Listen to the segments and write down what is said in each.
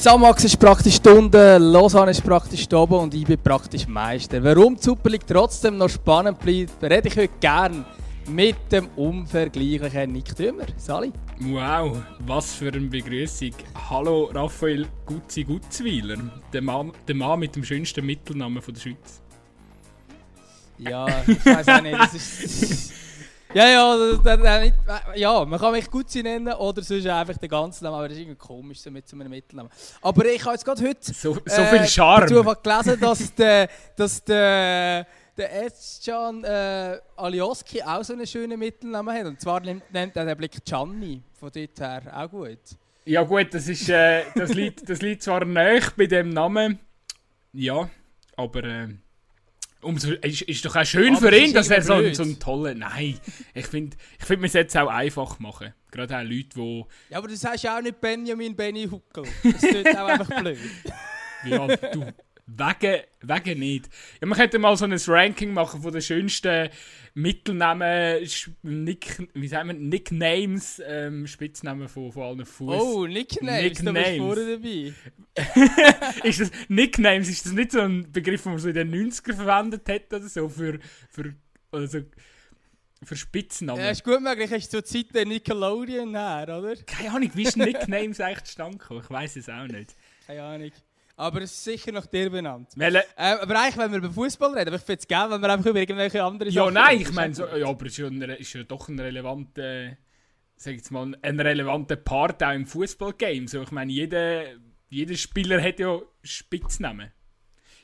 Samax ist praktisch unten, Lausanne ist praktisch oben und ich bin praktisch Meister. Warum die Super League trotzdem noch spannend bleibt, rede ich heute gerne mit dem unvergleichlichen Nick Dümmer. Sali. Wow, was für eine Begrüßung. Hallo Raphael Gutzi Gutzweiler, der Mann, der Mann mit dem schönsten Mittelnamen von der Schweiz. Ja, ich weiß auch nicht. Das ist, ja, ja, das, das, ja, man kann mich Gutzi nennen oder sonst einfach den ganzen Namen, aber das ist irgendwie komisch so mit so einem Mittelnamen. Aber ich habe jetzt gerade heute so, so viel Charme. Äh, gelesen, dass der, dass der der Özcan äh, Alioski auch so einen schönen Mittelnamen hat. Und zwar nennt, nennt er den Blick Gianni, von dort her auch gut. Ja gut, das, ist, äh, das, liegt, das liegt zwar näher bei dem Namen, ja, aber äh, umso, ist, ist doch auch schön aber für ihn, dass er so, ein, so ein toller... Nein, ich finde, ich find, man sollte es auch einfach machen. Gerade auch Leute, die... Ja, aber du sagst ja auch nicht Benjamin Benny Huckel. Das tut auch einfach blöd. Ja, du... Wegen, wegen nicht. Ja, man könnte mal so ein Ranking machen von den schönsten Mittelnamen, Nick, wie sagen wir, Nicknames, ähm, Spitznamen von, von allen Fuß. Oh, Nicknames, Nicknames. da vorne dabei. ist das, Nicknames, ist das nicht so ein Begriff, den man so in den 90er verwendet hat oder so, für, für, oder so, für Spitznamen? Ja, ist gut möglich, hast du zur Zeit der Nickelodeon her, oder? Keine Ahnung, wie ist Nicknames eigentlich zustande gekommen? Ich weiß es auch nicht. Keine Ahnung. Aber es ist sicher nach dir benannt. Welche? Äh, aber eigentlich, wenn wir über Fußball reden, aber ich finde es geil, wenn wir einfach über irgendwelche anderen Ja, Sachen nein, ich meine, so, ja, aber es ist ja, ein, ist ja doch ein relevanter, sag jetzt mal, ein relevanter Part auch im Fußballgame. So, ich meine, jeder, jeder Spieler hat ja Spitznamen.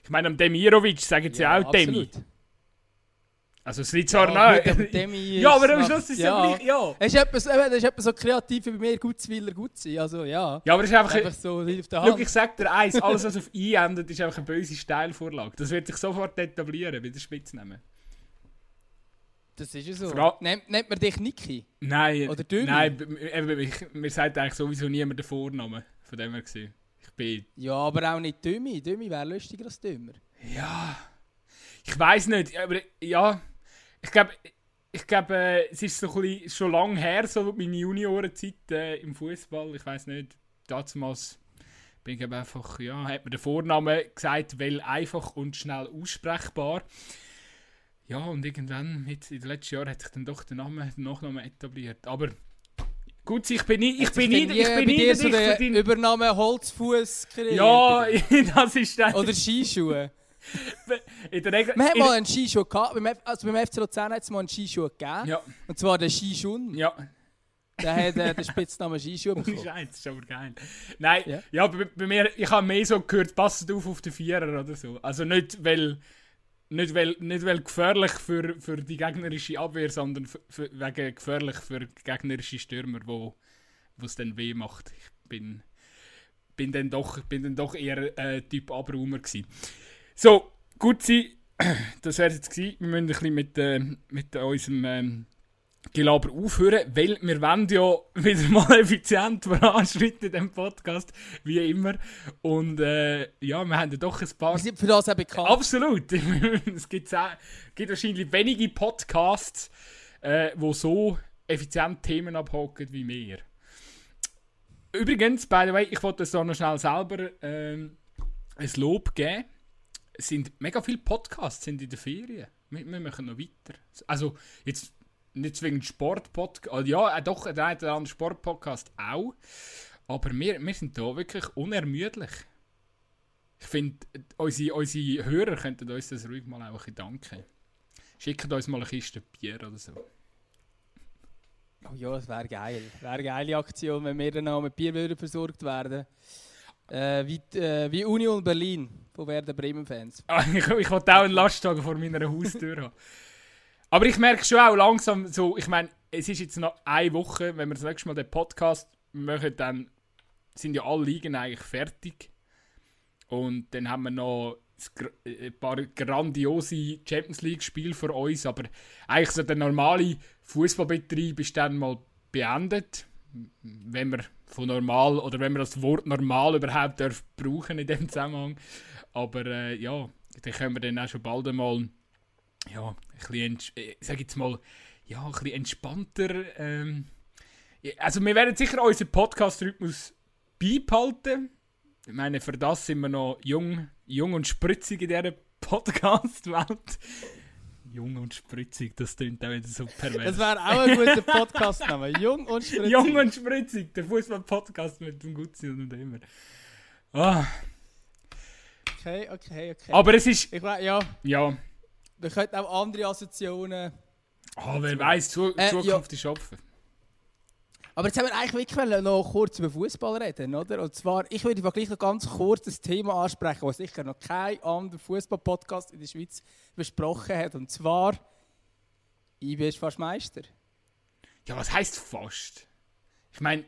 Ich meine, am Demirovic sagen sie ja, auch absolut. Demi. Also es liegt zwar ja, gut, Ja, aber am Schluss ist es ja gleich, ja. Es ist etwas, das ist etwas so kreativ wie bei mir, Gutzwiller Gutzi, also ja. Ja, aber es ist einfach, einfach so auf der Hand. Schau, ich sag dir eins, alles was auf «i» endet, ist einfach eine böse Steilvorlage. Das wird sich sofort etablieren, wie der Spitzname. Das ist ja so. Fra nennt, nennt man dich Niki? Nein. Oder Dömi? Nein, ich, mir sagt eigentlich sowieso niemand den Vornamen, von dem her gesehen. Ich bin... Ja, aber auch nicht Dömi. Dömi wäre lustiger als Dömer. Ja... Ich weiß nicht, aber ja ich glaube, ich glaube, äh, es ist so ein bisschen, schon lange her, so meine Juniorenzeit äh, im Fußball. Ich weiß nicht, damals bin ich einfach, ja, hat mir der Vorname gesagt, weil einfach und schnell aussprechbar. Ja, und irgendwann, jetzt in den letzten Jahren, hat sich dann doch der Name, der Nachname etabliert. Aber gut, ich bin nicht, ich bin nicht, ich bin nicht, so der Übernahme Holzfuß kreiert. Ja, das ist dann. Oder Skischuhe. In der Regel, wir haben mal einen Skischuh gehabt. Also beim FC Luzern hat es mal einen Skischuh gegeben. Ja. Und zwar den Skishun. Ja. Der hat äh, den Spitznamen Skischuh bekommen. Scheiße, das ist aber geil. Nein, ja, ja bei, bei, mir, ich habe mehr so gehört, passt auf auf den Vierer oder so. Also nicht, weil, nicht, weil, nicht weil gefährlich für, für die gegnerische Abwehr, sondern für, wegen gefährlich für gegnerische Stürmer, wo es dann weh macht. Ich bin, bin, dann, doch, bin dann doch eher äh, Typ Abraumer gewesen. So, gut sein, das wäre jetzt gewesen. Wir müssen ein bisschen mit, äh, mit unserem ähm, Gelaber aufhören, weil wir wollen ja wieder mal effizient voranschreiten in diesem Podcast, wie immer. Und äh, ja, wir haben ja doch ein paar... Wir sind für das auch bekannt. Absolut. es gibt, gibt wahrscheinlich wenige Podcasts, äh, wo so effizient Themen abhocken wie wir. Übrigens, by the way, ich wollte es noch schnell selber ähm, ein Lob geben es sind mega viele Podcasts sind in der Ferien. Wir, wir machen noch weiter. Also, jetzt nicht zwingend Sportpodcast, also ja, äh, doch, der eine oder andere Sportpodcast auch. Aber wir, wir sind da wirklich unermüdlich. Ich finde, unsere, unsere Hörer könnten uns das ruhig mal auch danken. Schickt uns mal eine Kiste Bier oder so. Oh ja, das wäre geil. Wäre eine geile Aktion, wenn wir dann auch mit Bier versorgt werden. Äh, wie, äh, wie Union Berlin von Werder Bremen-Fans. Ah, ich, ich wollte auch einen Lastwagen vor meiner Haustür haben. Aber ich merke schon auch langsam so, ich meine, es ist jetzt noch eine Woche, wenn wir das nächste Mal den Podcast machen, dann sind ja alle Ligen eigentlich fertig. Und dann haben wir noch ein paar grandiose Champions League-Spiele für uns, aber eigentlich so der normale Fußballbetrieb ist dann mal beendet wenn man von normal oder wenn man das Wort normal überhaupt darf brauchen in dem Zusammenhang. Aber äh, ja, dann können wir dann auch schon bald einmal ja, ein bisschen, äh, jetzt mal, ja, ein bisschen entspannter. Ähm, also wir werden sicher unseren Podcast-Rhythmus beibehalten. ich meine, für das sind wir noch jung, jung und spritzig in dieser Podcast-Welt. Jung und spritzig, das klingt auch wieder so pervers. Das wäre auch ein guter Podcast-Name. Jung und spritzig. Jung und spritzig, der Fußball-Podcast mit dem Gutzi und immer. Ah, Okay, okay, okay. aber es ist, ich weiß, ja, ja, wir könnten auch andere Assoziationen. ah, wer weiß, Zu Äh, Zukunft ist offen. Aber jetzt haben wir eigentlich wirklich noch kurz über Fußball reden, oder? Und zwar, ich würde gleich noch ganz kurz das Thema ansprechen, das sicher noch kein anderer Fußball-Podcast in der Schweiz besprochen hat. Und zwar, IB ist fast Meister. Ja, was heisst fast? Ich meine,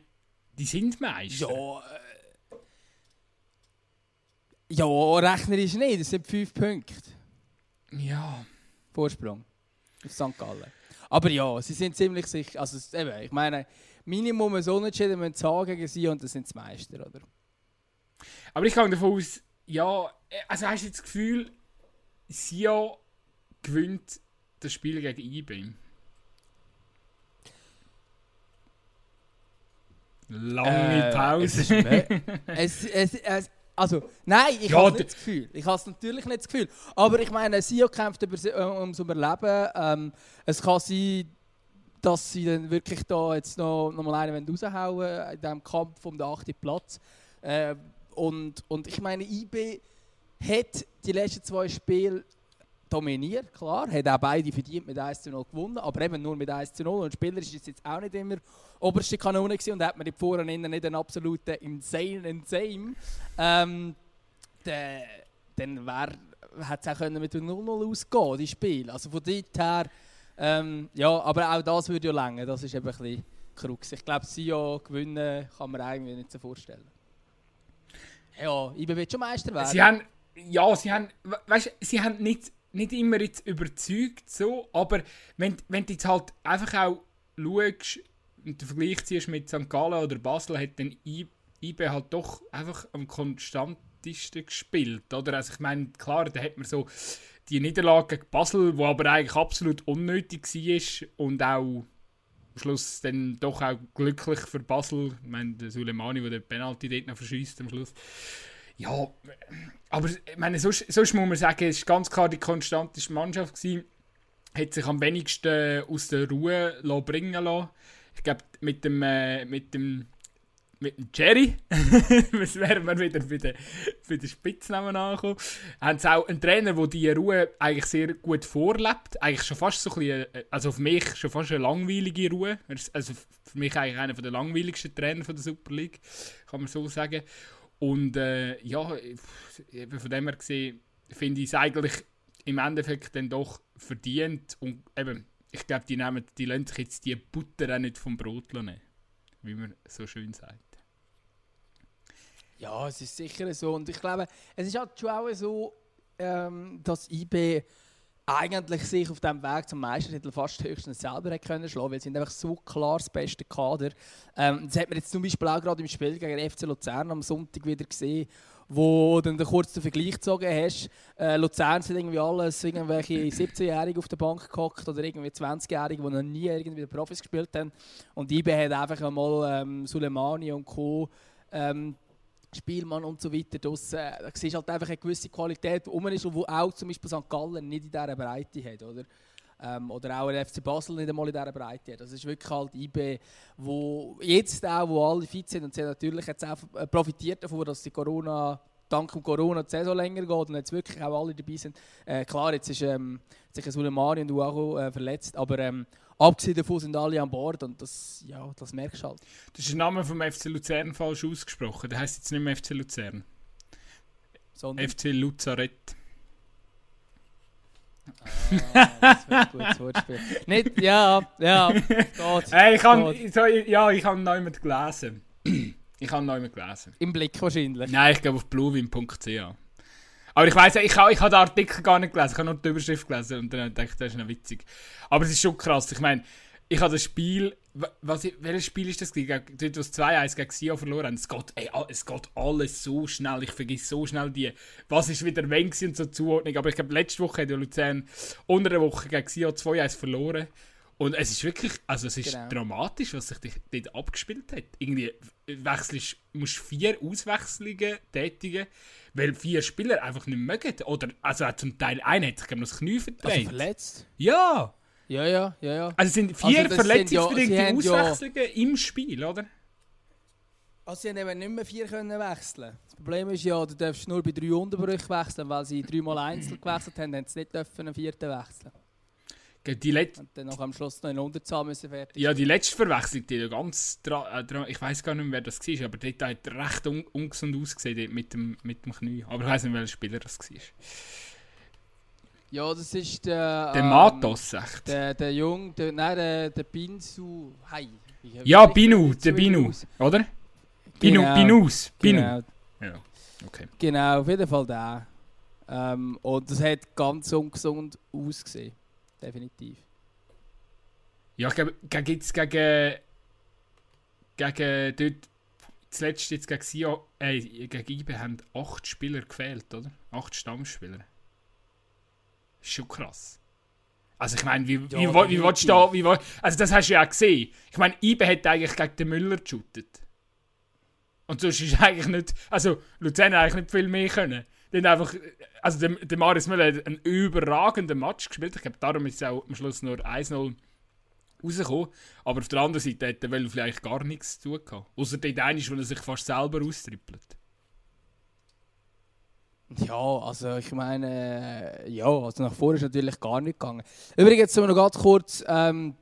die sind Meister. Ja, äh, ja, rechnerisch nicht. Das sind fünf Punkte Ja. Vorsprung auf St. Gallen. Aber ja, sie sind ziemlich sicher. Also, eben, ich meine, Minimum ein Unentschieden müssen sie haben gegen sie und dann sind sie Meister, oder? Aber ich gehe davon aus, ja, äh, also hast du jetzt das Gefühl, Sia gewinnt das Spiel gegen IB? Lange Äh, Pause. Es es, es, es, also, nein, ich Ja, habe nicht das Gefühl. Ich habe es natürlich nicht das Gefühl. Aber ich meine, Sio kämpft über, äh, ums Überleben. Ähm, es kann sein, dass sie dann wirklich da jetzt noch, noch mal einen raushauen in diesem Kampf um den 8. Platz. Äh, und, und ich meine, IB hat die letzten zwei Spiele dominiert, klar. Hat auch beide verdient mit 1 zu 0 gewonnen, aber eben nur mit 1 zu 0. Und spielerisch ist jetzt auch nicht immer oberste Kanone gewesen und hat man die vorne innen nicht einen absoluten insane insane, ähm, dann wär, hätte es auch können mit dem 0-0 ausgehen die Spiel. Also von dort her, ähm, ja, aber auch das würde ja länger. Das ist eben ein bisschen Krux. Ich glaube, sie ja gewinnen kann man irgendwie nicht so vorstellen. Ja, IB wird schon Meister werden. Sie haben, ja, sie haben, we- weißt, sie haben nicht, nicht immer jetzt überzeugt so, aber wenn, wenn du jetzt halt einfach auch schaust und den Vergleich ziehst mit St. Gallen oder Basel, hat dann IB halt doch einfach am konstantesten gespielt, oder? Also ich meine, klar, da hat man so die Niederlage gegen Basel, wo aber eigentlich absolut unnötig war und auch am Schluss dann doch auch glücklich für Basel. Ich meine, der Suleimani, der den Penalty dort noch verschießt am Schluss. Ja, aber ich meine, sonst, sonst muss man sagen, es war ganz klar die konstanteste Mannschaft. Gewesen. Hat sich am wenigsten aus der Ruhe bringen lassen. Ich glaube, mit dem, äh, mit dem, mit dem Jerry, das wären wir wieder bei den, bei den Spitznamen angekommen, haben sie auch einen Trainer, der diese Ruhe eigentlich sehr gut vorlebt. Eigentlich schon fast so ein bisschen, äh, also auf mich schon fast eine langweilige Ruhe. Also für mich eigentlich einer der langweiligsten Trainer von der Super League, kann man so sagen. Und äh, ja, von dem her gesehen, finde ich es eigentlich im Endeffekt dann doch verdient. Und eben, ich glaube, die, die lassen sich jetzt die Butter auch nicht vom Brot nehmen. Wie man so schön sagt. Ja, es ist sicher so. Und ich glaube, es ist halt schon auch so, ähm, dass IB eigentlich sich auf dem Weg zum Meistertitel fast höchstens selber hätte können schlagen, weil sie sind einfach so klar das beste Kader. Ähm, das hat man jetzt zum Beispiel auch gerade im Spiel gegen FC Luzern am Sonntag wieder gesehen, wo dann den Vergleich gezogen hast. Äh, Luzern sind irgendwie alles irgendwelche 17-Jährige auf der Bank gehockt oder irgendwie 20-Jährige, die noch nie irgendwie Profis gespielt haben. Und IB hat einfach einmal ähm, Suleimani und Co. Ähm, Spielmann und so weiter draussen, da siehst halt einfach eine gewisse Qualität, die rum ist und wo auch zum Beispiel St. Gallen nicht in dieser Breite hat, oder? Ähm, oder auch der FC Basel nicht einmal in dieser Breite hat. Das ist wirklich halt IB, wo jetzt auch, wo alle fit sind und sie natürlich jetzt auch profitiert davon, dass die Corona, dank dem Corona die Saison länger geht und jetzt wirklich auch alle dabei sind. Äh, klar, jetzt ist ähm, sicher Suleimani und Uago äh, verletzt, aber ähm, abgesehen davon sind alle an Bord und das, ja, das merkst du halt. Das ist der Name vom FC Luzern falsch ausgesprochen. Der heißt jetzt nicht mehr FC Luzern. Sondern, FC Luzarett. Ah, das wird ein gutes Wortspiel. Nicht, ja, ja, geht. Hey, ich habe so, ja, ich habe noch jemand gelesen. ich habe noch jemand gelesen. Im Blick wahrscheinlich. Nein, ich glaube auf bluewin.ch. Aber ich weiß, ich habe ich ha den Artikel gar nicht gelesen, ich habe nur die Überschrift gelesen und dann dachte ich, das ist noch witzig. Aber es ist schon krass. Ich meine, ich habe das Spiel. wa- Was, ich- welches Spiel ist das? Dort, wo es 2-1 gegen Sion verloren. Es geht, ey, es geht alles so schnell. Ich vergesse so schnell die. Was ist wieder wenn und so Zuordnung. Aber ich glaube, letzte Woche hat Luzern unter der Woche gegen Sion 2-1 verloren. Und es ist wirklich, also es ist Genau. dramatisch, was sich dort abgespielt hat. Irgendwie wechselst, musst vier Auswechslungen tätigen, weil vier Spieler einfach nicht mögen. Oder, also zum Teil einer hat sich glaub ich, noch das Knie Also verdreht. verletzt? ja! Ja, ja, ja, ja. Also es sind vier Also sind ja- verletzungsbedingte ja- Auswechslungen im Spiel, oder? Also sie haben eben nicht mehr vier können wechseln. Das Problem ist ja, du darfst nur bei drei Unterbrüchen wechseln, weil sie dreimal einzeln gewechselt haben, haben sie nicht dürfen einen vierten wechseln. Die, Let Und dann noch am Schluss noch in Unterzahl müssen fertig. ja, die letzte Verwechslung, die ganz äh, ich weiß gar nicht mehr, wer das war, aber dort hat recht un ungesund ausgesehen mit dem, mit dem Knie. Aber ich weiß nicht, welcher Spieler das war. Ja, das ist der. Der ähm, Matos, echt. Der, der Jung, der, nein, der, der Binsu. Hey. Ja, Binu, der Binu, oder? Binu, Genau, Binus, Binu. Genau, Ja, okay. genau, auf jeden Fall der. Ähm, und das hat ganz ungesund ausgesehen. Definitiv. Ja, ich glaube, gegen, gegen, gegen dort, zuletzt jetzt gegen Sio, äh, gegen IBE haben acht Spieler gefehlt, oder? Acht Stammspieler. Ist schon krass. Also ich meine, wie, Ja, wie, wie, wie willst du da, wie, also das hast du ja auch gesehen. Ich meine, IBE hat eigentlich gegen den Müller geshootet. Und sonst ist eigentlich nicht, also Luzern hat eigentlich nicht viel mehr können. Die einfach, also der, der Marius Müller hat einen überragenden Match gespielt. Ich glaube, darum ist es auch am Schluss nur 1-0 rausgekommen. Aber auf der anderen Seite hat Well vielleicht gar nichts zu tun gehabt. Außer dort eine, wo er sich fast selber austrippelt. Ja, also ich meine, äh, ja, also nach vorne ist natürlich gar nicht gegangen. Übrigens, um noch ganz kurz ähm,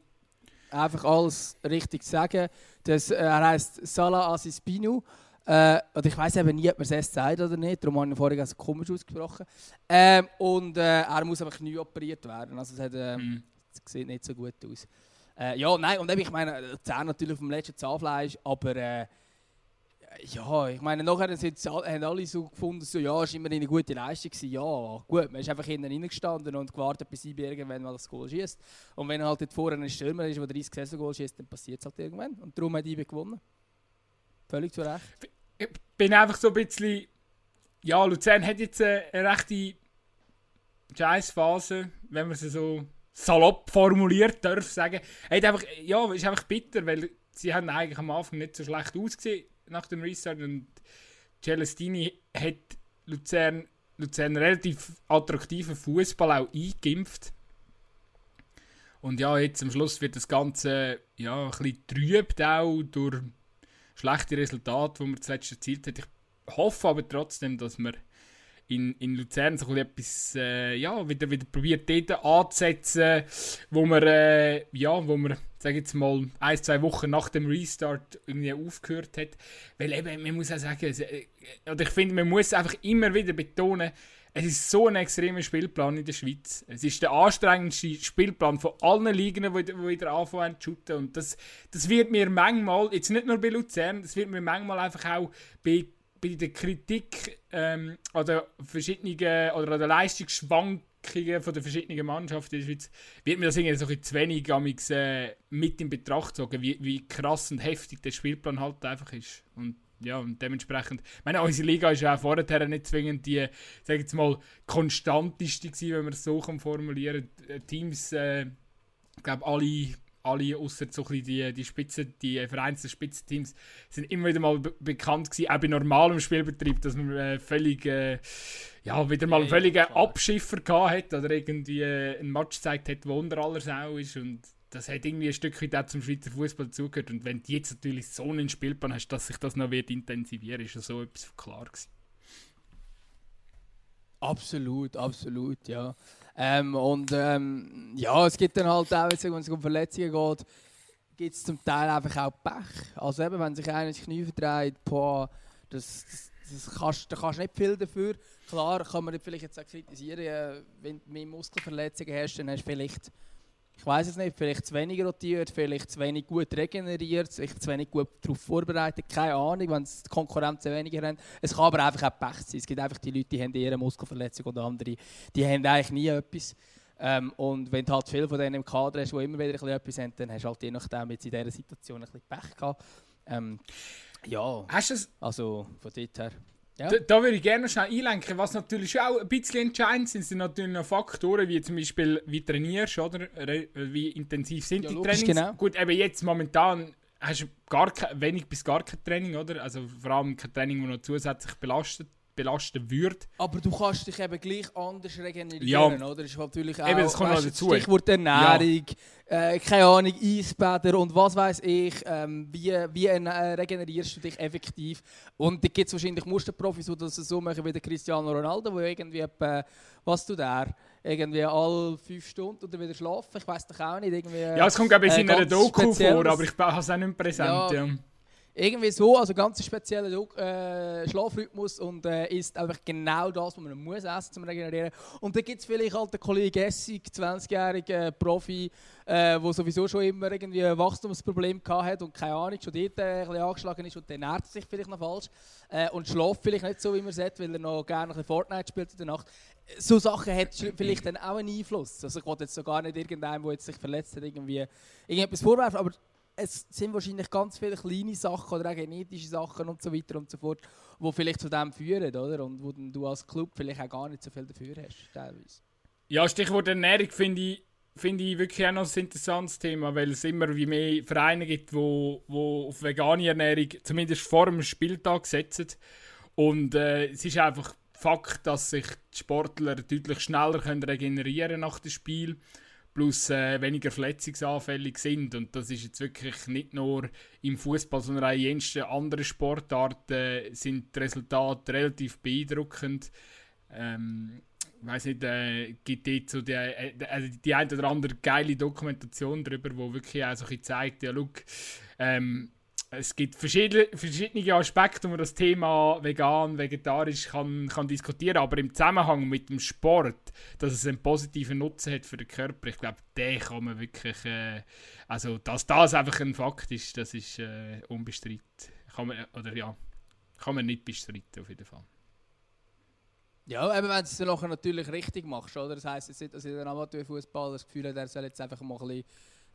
einfach alles richtig zu sagen, das, äh, er heißt Salah Aziz Binu. Äh, und ich weiß eben nie, ob man es erst sagt oder nicht, darum habe ich ihn vorhin also komisch ausgesprochen. Ähm, und äh, er muss einfach Knie operiert werden, also es hat, äh, es sieht nicht so gut aus. Äh, ja, nein, und eben, ich meine, Luzern natürlich auf dem letzten Zahnfleisch, aber äh, ja, ich meine, nachher sind haben alle so gefunden, so, ja, es war immerhin eine gute Leistung. Gewesen. Ja, gut, man ist einfach hinten reingestanden und gewartet, bis IB irgendwann mal das Goal schießt. Und wenn halt dort vorne ein Stürmer ist, der 30 Saison-Goal schießt, dann passiert es halt irgendwann. Und darum hat IB gewonnen. Völlig zu Recht. Ich bin einfach so ein bisschen. Ja, Luzern hat jetzt eine, eine rechte Scheißphase, wenn man sie so salopp formuliert darf sagen. Hat einfach, ja, ist einfach bitter, weil sie haben eigentlich am Anfang nicht so schlecht ausgesehen nach dem Restart und Celestini hat Luzern, Luzern relativ attraktiven Fußball auch eingeimpft. Und ja, jetzt am Schluss wird das Ganze ja, ein bisschen trübt auch durch schlechte Resultate, die man zuletzt erzielt hat. Ich hoffe aber trotzdem, dass man in, in Luzern so etwas äh, ja, wieder, wieder probiert dort anzusetzen, wo man, äh, ja, wo man, sag jetzt mal, ein, zwei Wochen nach dem Restart irgendwie aufgehört hat. Weil eben, man muss auch sagen, äh, oder ich finde, man muss einfach immer wieder betonen, es ist so ein extremer Spielplan in der Schweiz. Es ist der anstrengendste Spielplan von allen Ligen, die wieder, anfangen zu shooten. Und das, das wird mir manchmal, jetzt nicht nur bei Luzern, das wird mir manchmal einfach auch bei, bei der Kritik ähm, an den verschiedenen, oder an den Leistungsschwankungen von der verschiedenen Mannschaften in der Schweiz, wird mir das irgendwie so ein zu wenig amigs, äh, mit in Betracht gezogen, wie, wie krass und heftig der Spielplan halt einfach ist. Und ja, und dementsprechend, ich meine, unsere Liga ist ja auch vorher nicht zwingend die, sag ich jetzt mal, konstanteste gewesen, wenn man es so kann formulieren. Teams, äh, ich glaube, alle, alle außer so ein bisschen die, die Spitzen, die vereinzelten Spitzenteams, sind immer wieder mal be bekannt gewesen, auch bei normalem Spielbetrieb, dass man äh, völlig, äh, ja, wieder mal einen Ja, völligen. Abschiffer gehabt hat oder irgendwie äh, einen Match gezeigt hat, wo unter aller Sau ist und das hat irgendwie ein Stück weit auch zum Schweizer Fußball dazugehört. Und wenn du jetzt natürlich so einen Spielplan hast, dass sich das noch wird intensivieren, ist ja so etwas klar gewesen. Absolut, absolut, ja. Ähm, und ähm, ja, es gibt dann halt auch, wenn es um Verletzungen geht, gibt es zum Teil einfach auch Pech. Also eben, wenn sich einer das Knie verdreht, boah, das, das, das kannst, da kannst du nicht viel dafür. Klar kann man vielleicht jetzt auch kritisieren, äh, wenn du mehr Muskelverletzungen hast, dann hast du vielleicht, ich weiß es nicht, vielleicht zu wenig rotiert, vielleicht zu wenig gut regeneriert, vielleicht zu wenig gut darauf vorbereitet, keine Ahnung, wenn es die Konkurrenz weniger haben. Es kann aber einfach auch Pech sein. Es gibt einfach die Leute, die haben eine Muskelverletzung und andere, die haben eigentlich nie etwas. Ähm, und wenn du halt viele von denen im Kader hast, die immer wieder ein etwas haben, dann hast du halt je nachdem jetzt in dieser Situation ein bisschen Pech gehabt. Ähm, ja, Hast es also von dort her. Ja. Da, da, würde ich gerne schnell einlenken. Was natürlich auch ein bisschen entscheidend sind, sind natürlich noch Faktoren, wie zum Beispiel, wie trainierst, oder? Wie intensiv sind ja, die Trainings. Genau. Gut, eben jetzt momentan hast du gar kein, wenig bis gar kein Training, oder? Also vor allem kein Training, das noch zusätzlich belastet belasten würde. Aber du kannst dich eben gleich anders regenerieren, ja. oder? Das ist natürlich auch, eben, das kommt weißt, dazu. Stichwort Ernährung, ja. äh, keine Ahnung, Eisbäder und was weiß ich. Ähm, wie wie äh, regenerierst du dich effektiv? Und da gibt es wahrscheinlich Musterprofis, die das so machen wie der Cristiano Ronaldo, wo irgendwie etwa, was du der irgendwie alle fünf Stunden oder wieder schlafen. Ich weiß doch auch nicht. Irgendwie, ja, es kommt glaube ich in äh, einer Doku vor, aber ich habe es auch nicht präsent. Ja. ja. Irgendwie so, also ganz spezieller äh, Schlafrhythmus und äh, ist einfach genau das, was man muss essen zum Regenerieren. Und dann gibt es vielleicht halt den Kollege Essig, 20-jähriger Profi, der äh, sowieso schon immer irgendwie ein Wachstumsproblem hat und keine Ahnung, schon dort äh, ein bisschen angeschlagen ist und dann ernährt sich vielleicht noch falsch äh, und schläft vielleicht nicht so, wie man sollte, weil er noch gerne ein Fortnite spielt in der Nacht. So Sachen hat vielleicht dann auch einen Einfluss. Also ich wollte jetzt so gar nicht irgendeinem, der sich verletzt hat, irgendwie irgendetwas vorwerfen, aber es sind wahrscheinlich ganz viele kleine Sachen oder auch genetische Sachen und so weiter und so fort, die vielleicht zu dem führen, oder? Und wo du als Club vielleicht auch gar nicht so viel dafür hast, teilweise. Ja, Stichwort Ernährung finde ich, find ich wirklich auch noch ein interessantes Thema, weil es immer wie mehr Vereine gibt, die wo, wo auf vegane Ernährung zumindest vor dem Spieltag setzen. Und äh, es ist einfach Fakt, dass sich die Sportler deutlich schneller können regenerieren nach dem Spiel können plus äh, weniger verletzungsanfällig sind. Und das ist jetzt wirklich nicht nur im Fußball, sondern auch in jensten anderen Sportarten sind die Resultate relativ beeindruckend. Ähm, ich weiß nicht, äh, gibt es so die, äh, also die ein oder andere geile Dokumentation darüber, wo wirklich auch so ein zeigt, ja, look, ähm, es gibt verschiedene, Aspekte, wo man das Thema vegan, vegetarisch kann, kann diskutieren aber im Zusammenhang mit dem Sport, dass es einen positiven Nutzen hat für den Körper, ich glaube, den kann man wirklich, äh, also dass das einfach ein Fakt ist, das ist äh, unbestritten. Kann man, oder ja, kann man nicht bestreiten auf jeden Fall. Ja, eben wenn du es dann natürlich richtig machst, oder? Das heisst jetzt nicht, dass ich den Amateurfußball das Gefühl habe, der soll jetzt einfach mal ein bisschen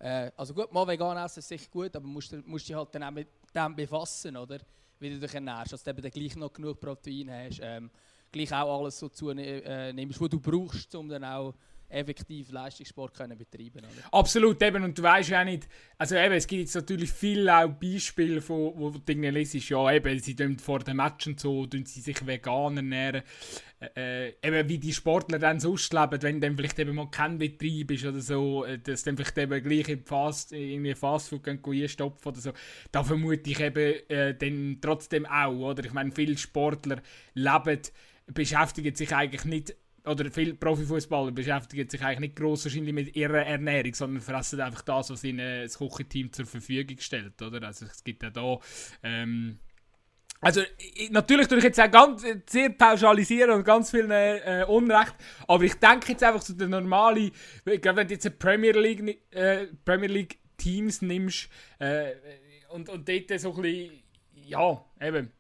äh, also gut, mal vegan essen ist sicher gut, aber musst, musst dich halt dann auch mit dem befassen, oder? Wie du dich ernährst, dass du eben dann gleich noch genug Protein hast, ähm, gleich auch alles so zunimmst, äh, was du brauchst, um dann auch effektiv Leistungssport können betreiben können. Absolut, eben, und du weißt ja nicht, also eben, es gibt jetzt natürlich viele auch Beispiele, von, wo du Dinge liest, ja eben, sie tun vor den Matchen so, tun sie sich vegan ernähren, äh, äh, eben wie die Sportler dann sonst leben, wenn dann vielleicht eben mal kein Betrieb ist oder so, äh, dass dann vielleicht eben gleich in Fast, irgendwie Fastfood gehen stopfen oder so, da vermute ich eben äh, dann trotzdem auch, oder? Ich meine, viele Sportler leben, beschäftigen sich eigentlich nicht oder viele Profifußballer beschäftigen sich eigentlich nicht gross wahrscheinlich mit ihrer Ernährung, sondern fressen einfach das, was ihnen das Kocheteam zur Verfügung stellt, oder? Also es gibt ja da ähm, also natürlich tue ich jetzt auch ganz sehr pauschalisieren und ganz viel äh, Unrecht, aber ich denke jetzt einfach zu so den normalen, ich glaube, wenn du jetzt eine Premier League, äh, Premier League Teams nimmst äh, und, und dort so ein bisschen, ja, eben,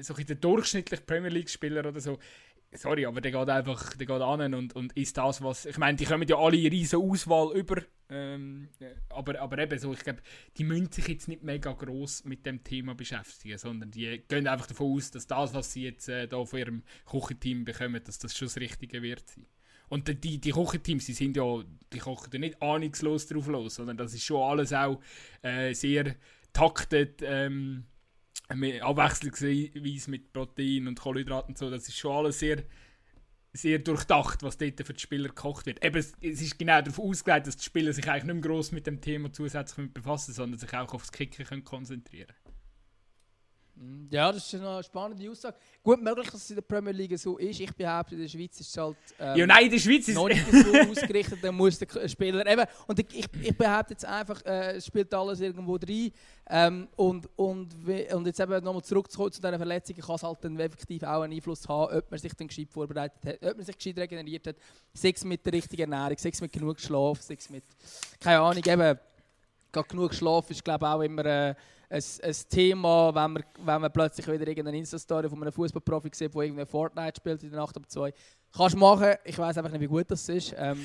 so ein der durchschnittliche Premier League Spieler oder so, sorry, aber der geht einfach der geht an und, und ist das, was. Ich meine, die kommen ja alle riesen Auswahl über. Ähm, aber, aber eben so, ich glaube, die müssen sich jetzt nicht mega groß mit dem Thema beschäftigen, sondern die gehen einfach davon aus, dass das, was sie jetzt äh, da von ihrem Kochenteam bekommen, dass das schon das Richtige wird sein. Und die, die Kochenteams, die sind ja, die kochen ja nicht ahnungslos drauf los, sondern das ist schon alles auch äh, sehr taktet. Ähm, abwechslungsweise mit Protein und Kohlenhydraten und so, das ist schon alles sehr, sehr durchdacht, was dort für die Spieler gekocht wird. Eben, es ist genau darauf ausgelegt, dass die Spieler sich eigentlich nicht mehr gross mit dem Thema zusätzlich befassen, sondern sich auch aufs Kicken konzentrieren können. Mhm. Ja, das ist eine spannende Aussage. Gut möglich, dass es in der Premier League so ist. Ich behaupte, in der Schweiz ist es halt ähm, ja, nein, in der Schweiz ist noch nicht so ausgerichtet. Dann muss der Spieler eben und ich, ich behaupte jetzt einfach, äh, es spielt alles irgendwo rein. Ähm, und, und, und jetzt eben nochmal zurückzukommen zu diesen Verletzungen, kann es halt dann effektiv auch einen Einfluss haben, ob man sich dann gescheit vorbereitet hat, ob man sich gescheit regeneriert hat, sechs mit der richtigen Ernährung, sechs mit genug Schlaf, sechs mit, keine Ahnung, eben, genug Schlaf ist glaube ich auch immer... Äh, ein, ein Thema, wenn man, wenn man plötzlich wieder irgendeine Insta-Story von einem Fußballprofi sieht, der irgendwie Fortnite spielt in der Nacht um zwei. Kannst du machen, ich weiß einfach nicht, wie gut das ist. Ähm,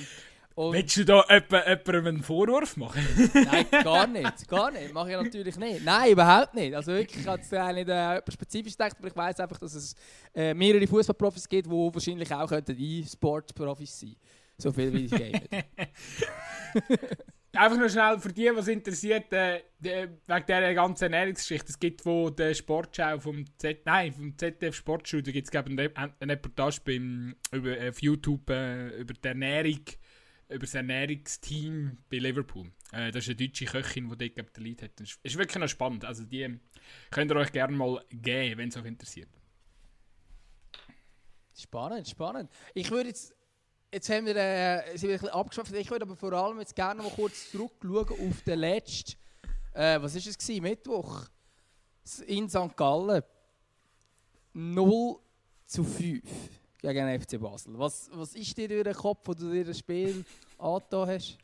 Und Willst du da jemand- jemandem einen Vorwurf machen? Nein, gar nicht. Gar nicht. Mache ich natürlich nicht. Nein, überhaupt nicht. Also wirklich, ich habe äh, nicht äh, etwas spezifisch gedacht, aber ich weiß einfach, dass es äh, mehrere Fußballprofis gibt, die wahrscheinlich auch könnten E-Sport-Profis sein So viel wie ich game. Einfach nur schnell für die, was interessiert, äh, wegen dieser ganzen Ernährungsgeschichte. Es gibt wo der Sportschau vom, Z nein, vom ZDF Sportstudio gibt es eine, eine Reportage beim, über, auf YouTube äh, über die Ernährung, über das Ernährungsteam bei Liverpool. Äh, das ist eine deutsche Köchin, die dort den Lead hat. Das ist, ist wirklich noch spannend. Also die könnt ihr euch gerne mal geben, wenn es euch interessiert. Spannend, spannend. Ich würde jetzt. Jetzt haben wir, äh, sind wir ein bisschen abgeschweift. Ich würde aber vor allem jetzt gerne noch mal kurz zurückschauen auf den letzten. Äh, was war es? Gewesen? Mittwoch. In St. Gallen. 0 zu 5 gegen FC Basel. Was, was ist dir durch den Kopf, wo du dir das Spiel angetan hast?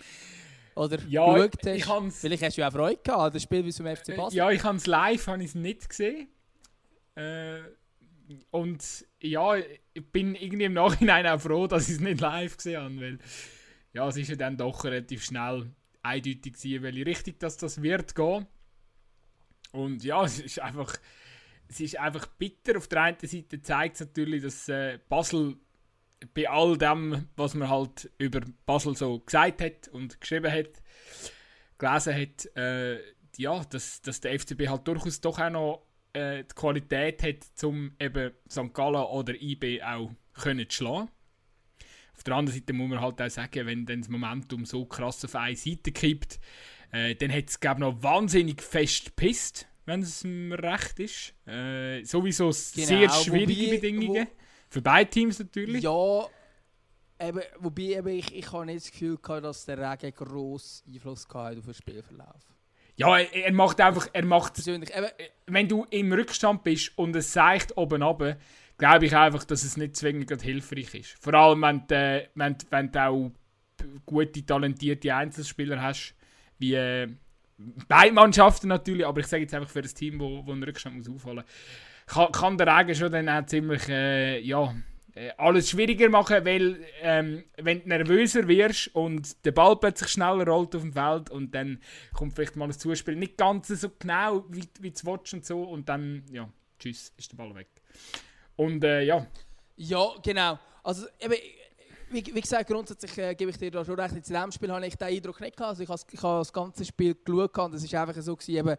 Oder Ja, geschaut hast? ich hab's- Vielleicht hast du ja auch Freude gehabt an das Spiel wie zum FC Basel. Ja, ich habe es live habe ich's nicht gesehen. Äh, und ja, ich bin irgendwie im Nachhinein auch froh, dass ich es nicht live gesehen habe, weil ja, es ist ja dann doch relativ schnell eindeutig gewesen, welche Richtung das, das wird gehen. Und ja, es ist einfach, es ist einfach bitter. Auf der einen Seite zeigt es natürlich, dass äh, Basel bei all dem, was man halt über Basel so gesagt hat und geschrieben hat, gelesen hat, äh, ja, dass, dass der FCB halt durchaus doch auch noch äh, die Qualität hat, um eben St. Gallen oder IB auch können zu schlagen. Auf der anderen Seite muss man halt auch sagen, wenn dann das Momentum so krass auf eine Seite kippt, äh, dann hat es, noch wahnsinnig fest gepisst, wenn es mir recht ist. Äh, sowieso Genau, sehr schwierige wobei- Bedingungen. Für beide Teams natürlich. Ja, eben, wobei eben ich, ich habe nicht das Gefühl gehabt, dass der Regen grossen Einfluss gehabt auf den Spielverlauf. Ja, er, er macht einfach, er macht Persönlich, eben, wenn du im Rückstand bist und es seicht oben runter, glaube ich einfach, dass es nicht zwingend hilfreich ist. Vor allem, wenn du, äh, wenn, du- wenn du auch gute, talentierte Einzelspieler hast, wie äh, beide Mannschaften natürlich, aber ich sage jetzt einfach für das Team, wo, wo einen Rückstand muss aufholen kann, kann der Regen schon dann auch ziemlich, äh, ja, äh, alles schwieriger machen, weil ähm, wenn du nervöser wirst und der Ball plötzlich schneller rollt auf dem Feld und dann kommt vielleicht mal ein Zuspiel nicht ganz so genau wie, wie du willst und so und dann, ja, tschüss, ist der Ball weg. Und äh, ja, ja, genau. Also eben, wie, wie gesagt, grundsätzlich äh, gebe ich dir da schon recht. In diesem Spiel habe ich den Eindruck nicht gehabt. Also ich habe ich habe das ganze Spiel geschaut und es war einfach so, gewesen, eben,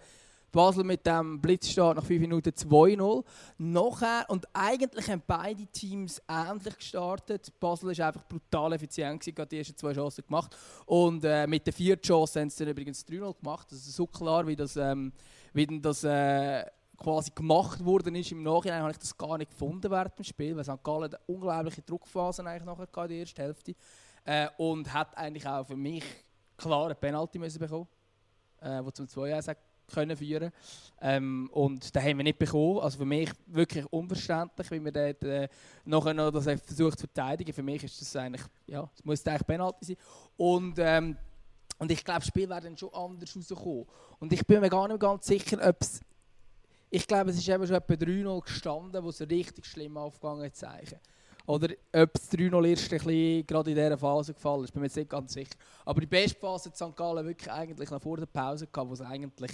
Basel mit dem Blitzstart nach 5 Minuten 2-0. Nachher, und eigentlich haben beide Teams ähnlich gestartet. Basel war einfach brutal effizient, gewesen, gerade die ersten zwei Chancen gemacht. Und äh, mit der vierten Chance haben sie dann übrigens 3-0 gemacht. Das ist so klar, wie das, ähm, wie das äh, quasi gemacht worden ist. Im Nachhinein habe ich das gar nicht gefunden während dem Spiel, weil St. Gallen eine unglaubliche Druckphase eigentlich nachher gehabt, die erste Hälfte. Äh, und hat eigentlich auch für mich klar eine Penalty müssen bekommen, äh, wo zum 2-1 hat können führen ähm, und den haben wir nicht bekommen. Also für mich wirklich unverständlich, wie man dort äh, nachher noch das versucht zu verteidigen. Für mich ist das eigentlich, ja, es muss eigentlich Penalty sein. Und, ähm, und ich glaube, das Spiel wäre dann schon anders rausgekommen. Und ich bin mir gar nicht ganz sicher, ob es ich glaube, es ist eben schon etwa 3-0 gestanden, wo es richtig schlimm aufgegangen. Zeichen. Oder ob das 3-0 erst ein bisschen gerade in dieser Phase gefallen ist, bin mir jetzt nicht ganz sicher. Aber die beste Phase hat St. Gallen wirklich eigentlich noch vor der Pause gehabt, wo es eigentlich,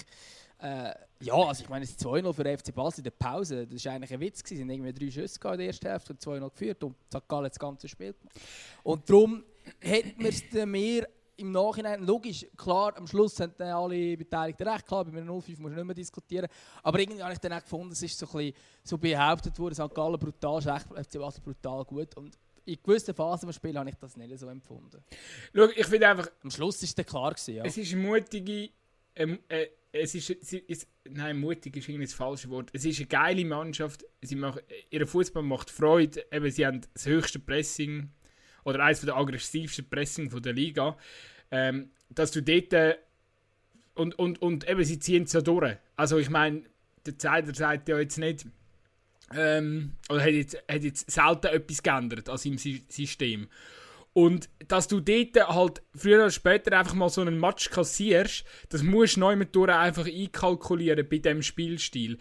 äh, ja, also ich meine, es ist 2-0 für den FC Basel in der Pause, das war eigentlich ein Witz, es sind irgendwie drei Schüsse in der ersten Hälfte und 2-0 geführt und St. Gallen hat das ganze Spiel gemacht. Und darum hätten wir es mehr im Nachhinein, logisch, klar, am Schluss haben dann alle Beteiligten recht, klar, bei einem 0-5 muss man nicht mehr diskutieren, aber irgendwie habe ich dann auch gefunden, es ist so, ein bisschen, so behauptet worden, St. Gallen brutal schlecht, FC Basel brutal gut und in gewissen Phasen des Spiels habe ich das nicht so empfunden. schau, ich finde einfach, Am Schluss war es klar, gewesen, ja. es ist mutige, ähm, äh, es ist, es ist, nein, mutig ist irgendwie das falsche Wort. Es ist eine geile Mannschaft. Sie macht, ihr Fußball macht Freude. Eben, sie haben das höchste Pressing oder eines der aggressivsten Pressing der Liga. Ähm, dass du dort äh, und, und, und eben, sie ziehen es ja durch. Also ich meine, der Zeiler sagt ja jetzt nicht, ähm, oder hat jetzt, hat jetzt selten etwas geändert an seinem Sy- System. Und dass du dort halt früher oder später einfach mal so einen Match kassierst, das musst du neu mit durch einfach einkalkulieren bei diesem Spielstil.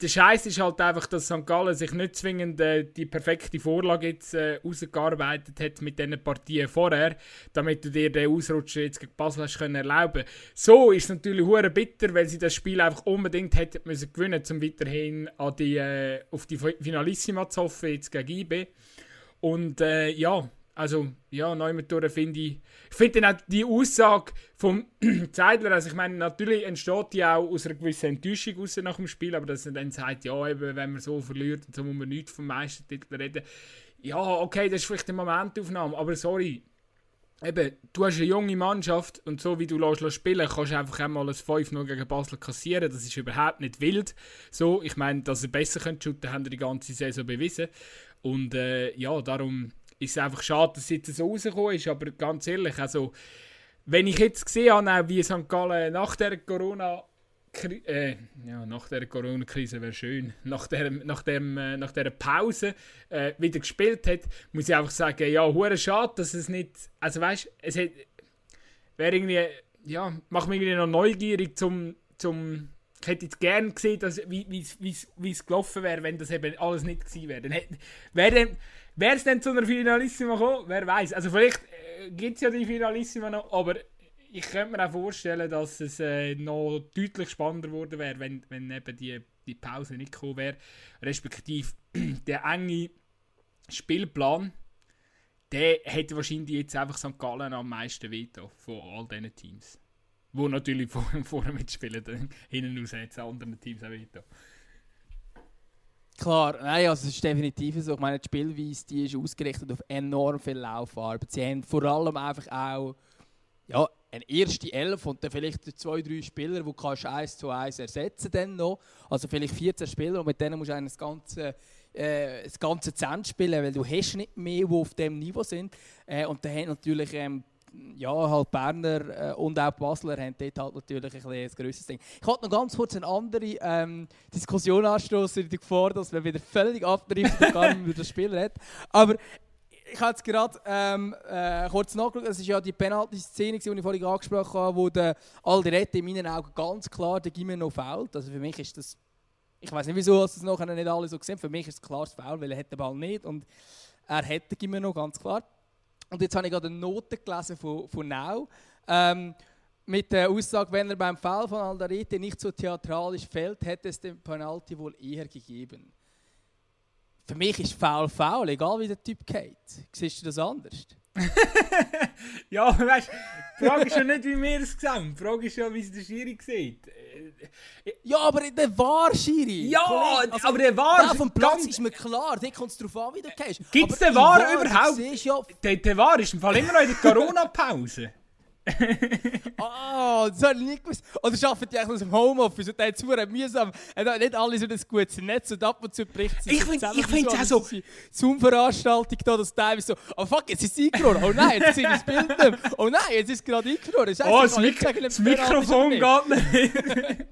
Der Scheiß ist halt einfach, dass St. Gallen sich nicht zwingend äh, die perfekte Vorlage jetzt äh, rausgearbeitet hat mit diesen Partien vorher, damit du dir den Ausrutscher jetzt gegen Basel hast können erlauben. So ist es natürlich hure bitter, weil sie das Spiel einfach unbedingt hätten müssen gewinnen, um weiterhin an die, äh, auf die Finalissima zu hoffen, jetzt gegen IB. Und äh, ja, also, ja, Neumann finde ich. Ich finde dann auch die Aussage vom Zeidler, also ich meine, natürlich entsteht die auch aus einer gewissen Enttäuschung raus nach dem Spiel, aber dass er dann sagt, ja, eben, wenn man so verliert, dann muss man nicht vom Meistertitel reden. Ja, okay, das ist vielleicht eine Momentaufnahme, aber sorry. Eben, du hast eine junge Mannschaft und so wie du lässt, spielen kannst du einfach einmal ein 5-0 gegen Basel kassieren. Das ist überhaupt nicht wild. So, ich meine, dass er besser könnte shooten, haben die ganze Saison bewiesen. Und äh, ja, darum ist einfach schade, dass es jetzt so rausgekommen ist. Aber ganz ehrlich, also, wenn ich jetzt gesehen habe, wie St. Gallen nach der Corona äh, ja, nach der Corona-Krise wäre schön, nach der, nach dem, äh, nach der Pause äh, wieder gespielt hat, muss ich einfach sagen, ja, hure schade, dass es nicht, also weißt, es hat, wäre irgendwie, ja, macht mich irgendwie noch neugierig zum, zum ich hätte jetzt gerne gesehen, dass, wie es gelaufen wäre, wenn das eben alles nicht gewesen wäre. Dann wäre Wäre es denn zu einer Finalissima gekommen? Wer weiß. Also vielleicht äh, gibt es ja die Finalissima noch, aber ich könnte mir auch vorstellen, dass es äh, noch deutlich spannender geworden wäre, wenn, wenn eben die, die Pause nicht gekommen wäre. Respektive der enge Spielplan, der hätte wahrscheinlich jetzt einfach St. Gallen am meisten Veto von all diesen Teams. Wo natürlich vorne mitspielen, dann hinten raus jetzt anderen Teams auch Veto. Klar, nein, also es ist definitiv so. Ich meine, die Spielweise die ist ausgerichtet auf enorm viel Laufarbeit. Sie haben vor allem einfach auch ja, eine erste Elf und dann vielleicht zwei, drei Spieler, die kannst du eins zu eins ersetzen dann noch. Also vielleicht 14 Spieler und mit denen musst du das ganze, äh, ganze Zent spielen, weil du hast nicht mehr, die auf dem Niveau sind. Äh, und dann haben natürlich ähm, ja, halt Berner äh, und auch Basler haben dort halt natürlich ein, ein grösseres Ding. Ich wollte noch ganz kurz eine andere ähm, Diskussion anstoßen, die Gefahr, dass wir wieder völlig abdriften und gar nicht mehr über das Spiel reden. Aber ich habe jetzt gerade ähm, äh, kurz nachgeschaut, es ist ja die Penalty-Szene, die ich vorhin angesprochen habe, wo der Alderete in meinen Augen ganz klar der Gimeno fällt. Also für mich ist das, ich weiß nicht wieso, dass das nachher nicht alle so gesehen Für mich ist es klar das Foul, weil er hat den Ball nicht und er hat den Gimeno ganz klar. Und jetzt habe ich gerade eine Note gelesen von, von Now. Ähm, mit der Aussage, wenn er beim Fall von Aldarete nicht so theatralisch fällt, hätte es den Penalty wohl eher gegeben. Für mich ist Foul Foul, egal wie der Typ geht. Siehst du das anders? ja, weißt du, die Frage ist ja nicht, wie wir es sehen. Die Frage ist ja, wie es der Schiri sieht. Ja, aber der war Schiri. Ja, Kollege, also, aber der war. Der vom Platz ist mir klar, da kommt es darauf an, wie du gehst. Gibt es den war überhaupt? Ja, der, der war ist im Fall immer noch in der Corona-Pause oh, das habe ich nicht gewusst. Oder arbeitet ihr aus dem Homeoffice und hat es mühsam. Er hat nicht alle so ein gutes Netz und ab und zu bricht es Ich finde es auch so. Zoom-Veranstaltung da, das teilweise so, oh fuck, jetzt ist es eingefroren. Oh nein, jetzt ich das Bild nicht Oh nein, jetzt ist es gerade eingefroren. oh, das, Mik das Mikrofon geht nicht.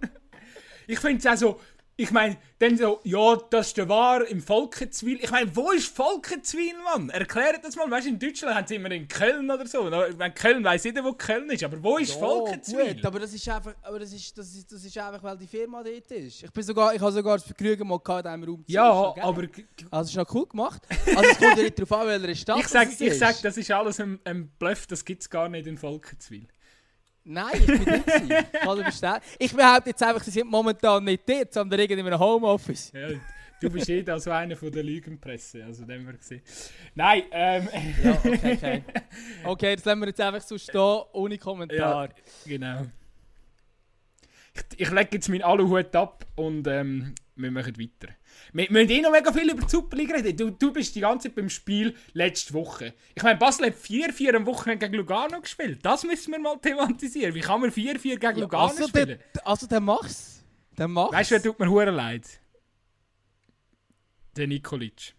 ich finde es auch so, ich meine, dann so, ja, das ist der War im Volkenzwil. Ich meine, wo ist Volkenzwil, Mann? Erklärt das mal. Weißt du, in Deutschland haben sie immer in Köln oder so. Ich meine, Köln weiss jeder, wo Köln ist. Aber wo ist ja, Volkenzwil? Gut, aber das ist einfach, aber das ist, das ist, das ist einfach, weil die Firma dort ist. Ich bin sogar, ich habe sogar das Vergnügen mal gehabt, in diesem Raum zu Ja, aber... Also, es ist noch cool gemacht. Also, es kommt ja nicht darauf an, welcher Stadt ich sag, Ich sage, das ist alles ein, ein Bluff, das gibt es gar nicht in Volkenzwil. Nein, ich bin nicht. ich, ich behaupte jetzt einfach, sie sind momentan nicht dort, sondern irgendwie in einem Homeoffice. Ja, du bist eh so einer von der Lügenpresse, also dem wir gesehen. Nein, ähm. ja, okay, okay. Okay, das lassen wir jetzt einfach so stehen, ohne Kommentar. Ja, genau. Ich, ich lege jetzt meinen Aluhut ab und ähm, wir machen weiter. Wir, wir müssen eh noch mega viel über die Superliga reden. Du, du bist die ganze Zeit beim Spiel letzte Woche. Ich meine, Basel hat 4-4 am Wochenende gegen Lugano gespielt. Das müssen wir mal thematisieren. Wie kann man 4-4 gegen ja, Lugano also spielen? Der, also der macht's. Der macht's. Weißt du, wer tut mir hure leid? Der Nikolic.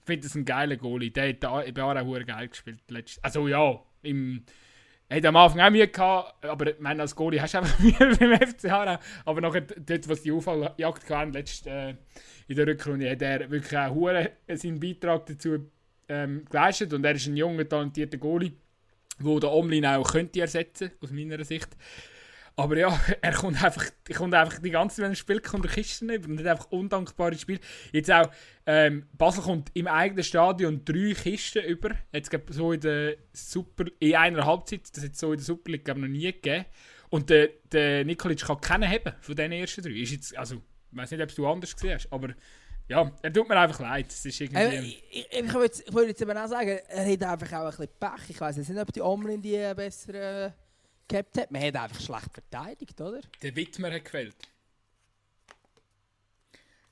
Ich finde das ein geiler Goalie. Der hat da bei auch hure geil gespielt. Also ja, im hat am Anfang auch Mühe gehabt, aber ich meine, als Goalie hast du einfach Mühe beim FCH. Aber nachher, dort, was die Auffaljagd hatten, letzte, äh, in der Rückrunde, hat er wirklich auch Hure seinen Beitrag dazu ähm, geleistet und er ist ein junger, talentierter Goalie, der der Omlin auch könnte ersetzen, aus meiner Sicht. Aber ja, er kommt einfach, kommt einfach die ganze Zeit, wenn er spielt, kommt er Kisten über und hat einfach undankbare Spiel. Jetzt auch, ähm, Basel kommt im eigenen Stadion drei Kisten über. Jetzt gibt so in der Super, in einer Halbzeit, das hat es so in der Super League noch nie gegeben. Und der, der Nikolic kann keinen haben von diesen ersten drei. Ist jetzt, also, ich weiß nicht, ob du anders gesehen hast, aber ja, er tut mir einfach leid. Es ist irgendwie... Äh, ich, ich, ich, würde jetzt, ich würde jetzt eben auch sagen, er hat einfach auch ein bisschen Pech. Ich weiß nicht, ob die Omlin die äh, bessere gehabt hat. Man hat einfach schlecht verteidigt, oder? Der Wittmer hat gefällt.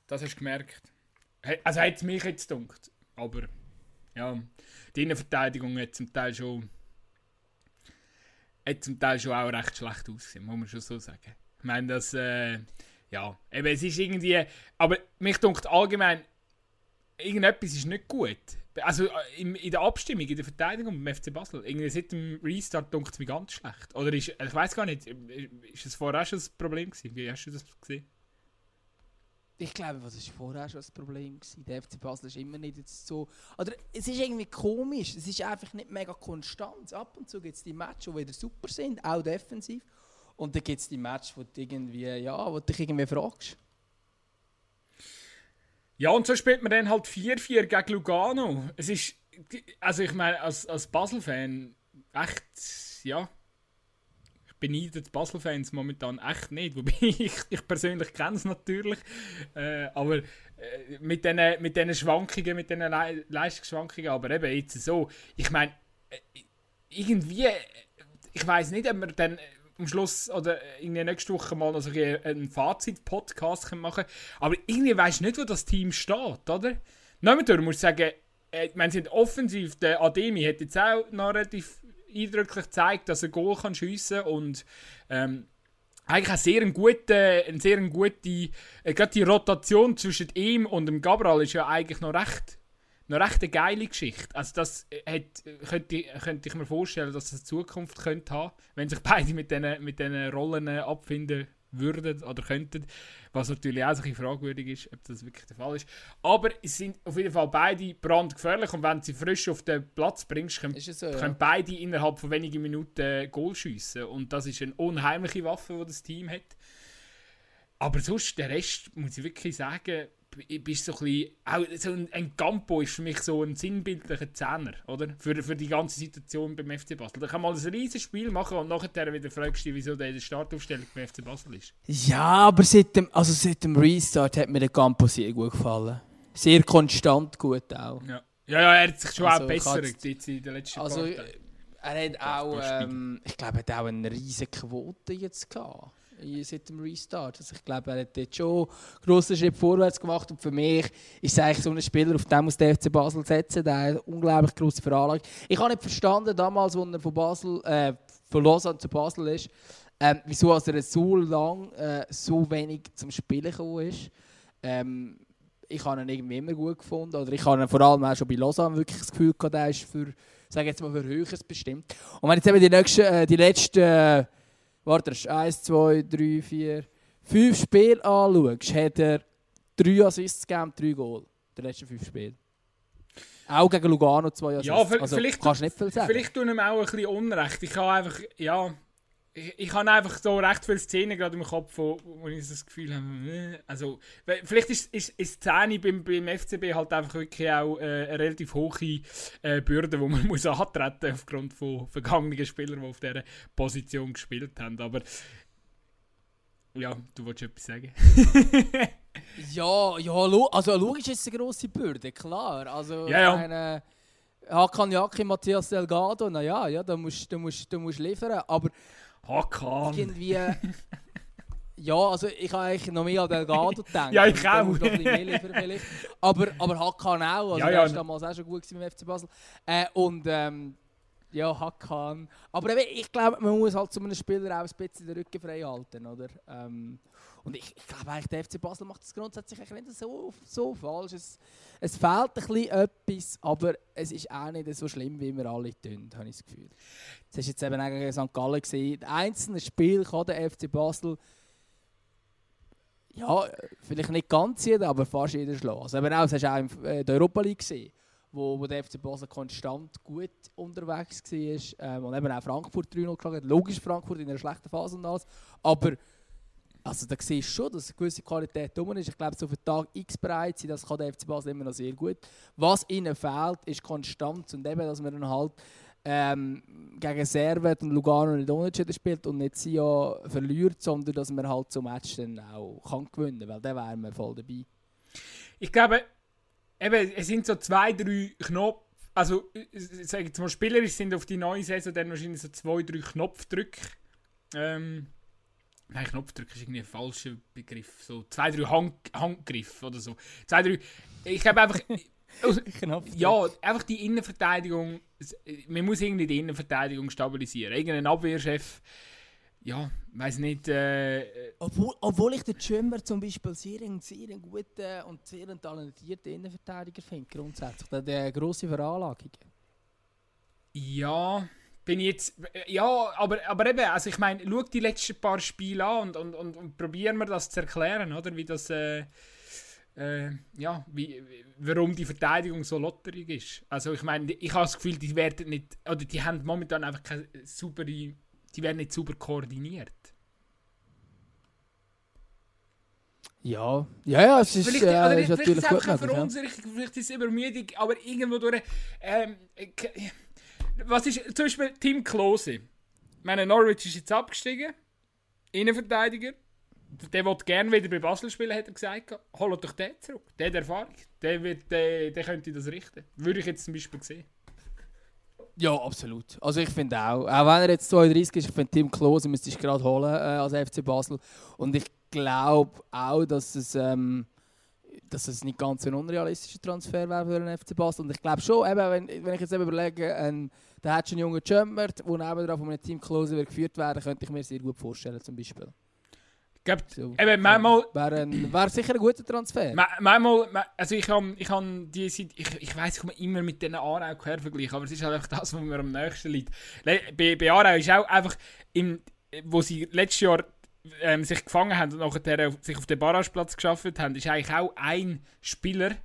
Das hast du gemerkt. Also hat es mich jetzt gedacht. Aber ja, die Innenverteidigung hat zum Teil schon hat zum Teil schon auch recht schlecht ausgesehen, muss man schon so sagen. Ich meine, das äh, ja, eben, es ist irgendwie, aber mich denkt allgemein, irgendetwas ist nicht gut. Also äh, in, in der Abstimmung, in der Verteidigung beim FC Basel, irgendwie seit dem Restart denkt es mir ganz schlecht. Oder ist, ich weiß gar nicht, ist das vorher auch schon das Problem gewesen? Wie hast du das gesehen? Ich glaube, was ist vorher schon das Problem gewesen? Der FC Basel ist immer nicht jetzt so. Oder es ist irgendwie komisch. Es ist einfach nicht mega konstant. Ab und zu gibt es die Matches, die wieder super sind, auch defensiv. Und dann gibt es die Matches, wo du irgendwie, ja, wo du dich irgendwie fragst. Ja, und so spielt man dann halt 4-4 gegen Lugano. Es ist, also ich meine, als, als Basel-Fan, echt, ja, ich beneide die Basel-Fans momentan echt nicht. Wobei ich, ich persönlich kenne es natürlich. Äh, aber äh, mit diesen mit Schwankungen, mit diesen Le Leistungsschwankungen, aber eben jetzt so, ich meine, äh, irgendwie, ich weiß nicht, ob man dann am Schluss oder in der nächsten Woche mal noch einen Fazit-Podcast machen Aber irgendwie weißt du nicht, wo das Team steht, oder? Nehmen muss ich sagen, äh, ich sind offensiv, der Ademi hat jetzt auch noch relativ eindrücklich gezeigt, dass er Goal kann schiessen und ähm, eigentlich ein sehr gute, ein sehr gute, äh, gerade die Rotation zwischen ihm und dem Gabral ist ja eigentlich noch recht eine recht eine geile Geschichte. Also das hat, könnte, könnte ich mir vorstellen, dass es eine Zukunft könnte haben, wenn sich beide mit diesen mit Rollen abfinden würden oder könnten. Was natürlich auch so ein fragwürdig ist, ob das wirklich der Fall ist. Aber es sind auf jeden Fall beide brandgefährlich und wenn du sie frisch auf den Platz bringst, können, so, ja. können beide innerhalb von wenigen Minuten Goal schiessen. Und das ist eine unheimliche Waffe, die das Team hat. Aber sonst, der Rest, muss ich wirklich sagen, bist so ein bisschen, auch so ein, ein Campo ist für mich so ein sinnbildlicher Zehner, oder? Für, für die ganze Situation beim FC Basel. Da kann man ein riesiges Spiel machen und nachher wieder fragst du dich, wieso der in der Startaufstellung beim FC Basel ist. Ja, aber seit dem, also seit dem Restart hat mir der Campo sehr gut gefallen. Sehr konstant gut auch. Ja, ja, ja er hat sich schon also, auch bessert jetzt in den letzten also, Partei. Er hat auch, ähm, ich glaube, er hat auch eine riesige Quote jetzt gehabt seit dem Restart. Also ich glaube, er hat jetzt schon einen grossen Schritt vorwärts gemacht und für mich ist es eigentlich so ein Spieler, auf den muss der FC Basel setzen, der hat eine unglaublich grosse Veranlagung. Ich habe nicht verstanden, damals, als er von, Basel, äh, von Lausanne zu Basel ist, ähm, wieso er so lange äh, so wenig zum Spielen gekommen ist. Ähm, ich habe ihn irgendwie immer gut gefunden. Oder ich habe vor allem auch schon bei Lausanne wirklich das Gefühl gehabt, er ist für, sage jetzt mal, für Höheres bestimmt. Und wenn jetzt eben die, nächsten, äh, die letzten äh, warte, 1, 2, 3, 4, 5 Spiele anschaust, hat er 3 Assists gegeben, 3 Goal. Die letzten 5 Spiele. Auch gegen Lugano 2 Assists. Ja, also, vielleicht, kannst du nicht viel sagen. Vielleicht tun ihm auch ein bisschen Unrecht. Ich habe einfach, ja, ich, ich habe einfach so recht viele Szenen gerade im Kopf, wo, wo ich das Gefühl habe, äh, also, vielleicht ist, ist, ist die Szene beim, beim FCB halt einfach wirklich auch äh, eine relativ hohe äh, Bürde, die man muss antreten aufgrund von vergangenen Spielern, die auf dieser Position gespielt haben. Aber ja, du wolltest etwas sagen? ja, ja, also logisch ist es eine grosse Bürde, klar. Also, ja, ja. Meine, Hakan Jaki, Matthias Delgado, naja, ja, da musst du musst, musst liefern. Aber Hakan. Irgendwie. ja, also ich habe eigentlich noch mehr an Delgado gedacht. ja, ich auch. Noch ein mehr liefern vielleicht. Aber, aber Hakan auch. Also ja, ja. war damals auch schon gut beim FC Basel. Äh, und ähm, ja, Hakan. Aber ich glaube, man muss halt zu einem Spieler auch ein bisschen den Rücken frei halten, oder? Ähm, und ich, ich glaube eigentlich, der FC Basel macht das grundsätzlich nicht so, so falsch. Es, es fehlt ein bisschen etwas, aber es ist auch nicht so schlimm, wie wir alle tun, habe ich das Gefühl. Das ist jetzt eben gegen St. Gallen gesehen. Einzelne Spiel kann der FC Basel ja, vielleicht nicht ganz jeder, aber fast jeder schlagen. Also eben auch, das hast auch in der Europa League gesehen wo, wo der FC Basel konstant gut unterwegs war ähm, und eben auch Frankfurt 3-0 geschlagen hat. Logisch Frankfurt in einer schlechten Phase und alles, aber also da siehst du schon, dass eine gewisse Qualität drin ist. Ich glaube, so für Tag X bereit sein, das kann der FC Basel immer noch sehr gut. Was ihnen fehlt, ist Konstanz und eben, dass man dann halt ähm, gegen Servet und Lugano nicht unentschieden spielt und nicht Sia verliert, sondern dass man halt so Match dann auch kann gewinnen kann, weil dann wären wir voll dabei. Ich glaube, eben, es sind so zwei, drei Knopf, also ich sage jetzt mal, spielerisch sind auf die neue Saison dann wahrscheinlich so zwei, drei Knopfdrücke. Ähm, nein, Knopfdrück ist irgendwie ein falscher Begriff. So zwei, drei Hand, Handgriffe oder so. Zwei, drei. Ich glaube einfach. ja, einfach die Innenverteidigung. Man muss irgendwie die Innenverteidigung stabilisieren. Irgendein Abwehrchef ja, weiß nicht. Äh, obwohl, obwohl ich den Schömer zum Beispiel sehr, sehr einen guten und sehr einen talentierten Innenverteidiger finde, grundsätzlich. Der, der grosse Veranlagung. Ja, bin ich jetzt. Ja, aber, aber eben, also ich meine, schau die letzten paar Spiele an und, und, und, und probieren wir das zu erklären, oder? Wie das. Äh, äh, ja, wie, warum die Verteidigung so lotterig ist. Also ich meine, ich habe das Gefühl, die werden nicht, oder die haben momentan einfach keine saubere die werden nicht super koordiniert. Ja, ja, ja, es ist, vielleicht, äh, ist natürlich vielleicht ist es Verunsicherung, vielleicht ist es Übermüdung, aber irgendwo durch... Ähm, was ist zum Beispiel Team Klose? Meine Norwich ist jetzt abgestiegen, Innenverteidiger. Der will gerne wieder bei Basel spielen, hat er gesagt. Holt doch den zurück. Der hat Erfahrung. Der, wird, der, der könnte das richten. Würde ich jetzt zum Beispiel sehen. Ja, absolut. Also ich finde auch, auch wenn er jetzt 32 ist, ich finde Tim Klose müsste ich gerade holen äh, als FC Basel. Und ich glaube auch, dass es, ähm, dass es nicht ganz ein unrealistischer Transfer wäre für den FC Basel. Und ich glaube schon, eben, wenn, wenn ich jetzt eben überlege, ein, da hat schon einen jungen Jumpert, der nebenan von einem Team Klose geführt werden könnte ich mir sehr gut vorstellen zum Beispiel. Glaub, so, eben, manchmal... Wäre wär sicher ein guter Transfer. Manchmal, also ich habe ich hab die ich, ich weiss, ich komme immer mit diesen Aarau vergleichen, aber es ist halt einfach das, was mir am nächsten liegt. Bei, bei Aarau ist auch einfach, im, wo sie letztes Jahr ähm, sich gefangen haben und nachher sich auf den Barrageplatz geschafft haben, ist eigentlich auch ein Spieler,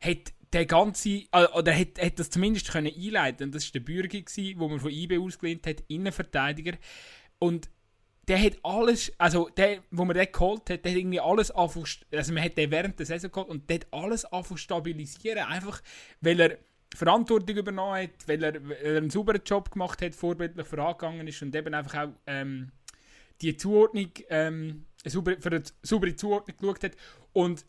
hat der ganze, äh, oder hat, hat das zumindest können einleiten Das war der Bürger, wo man von IB ausgelehnt hat, Innenverteidiger. Und der hat alles, also der, wo man den geholt hat, der hat irgendwie alles angefangen, also man hat den während der Saison geholt und der hat alles angefangen stabilisieren, einfach weil er Verantwortung übernommen hat, weil er, weil er einen sauberen Job gemacht hat, vorbildlich vorangegangen ist und eben einfach auch ähm, die Zuordnung, ähm, für eine saubere Zuordnung geschaut hat und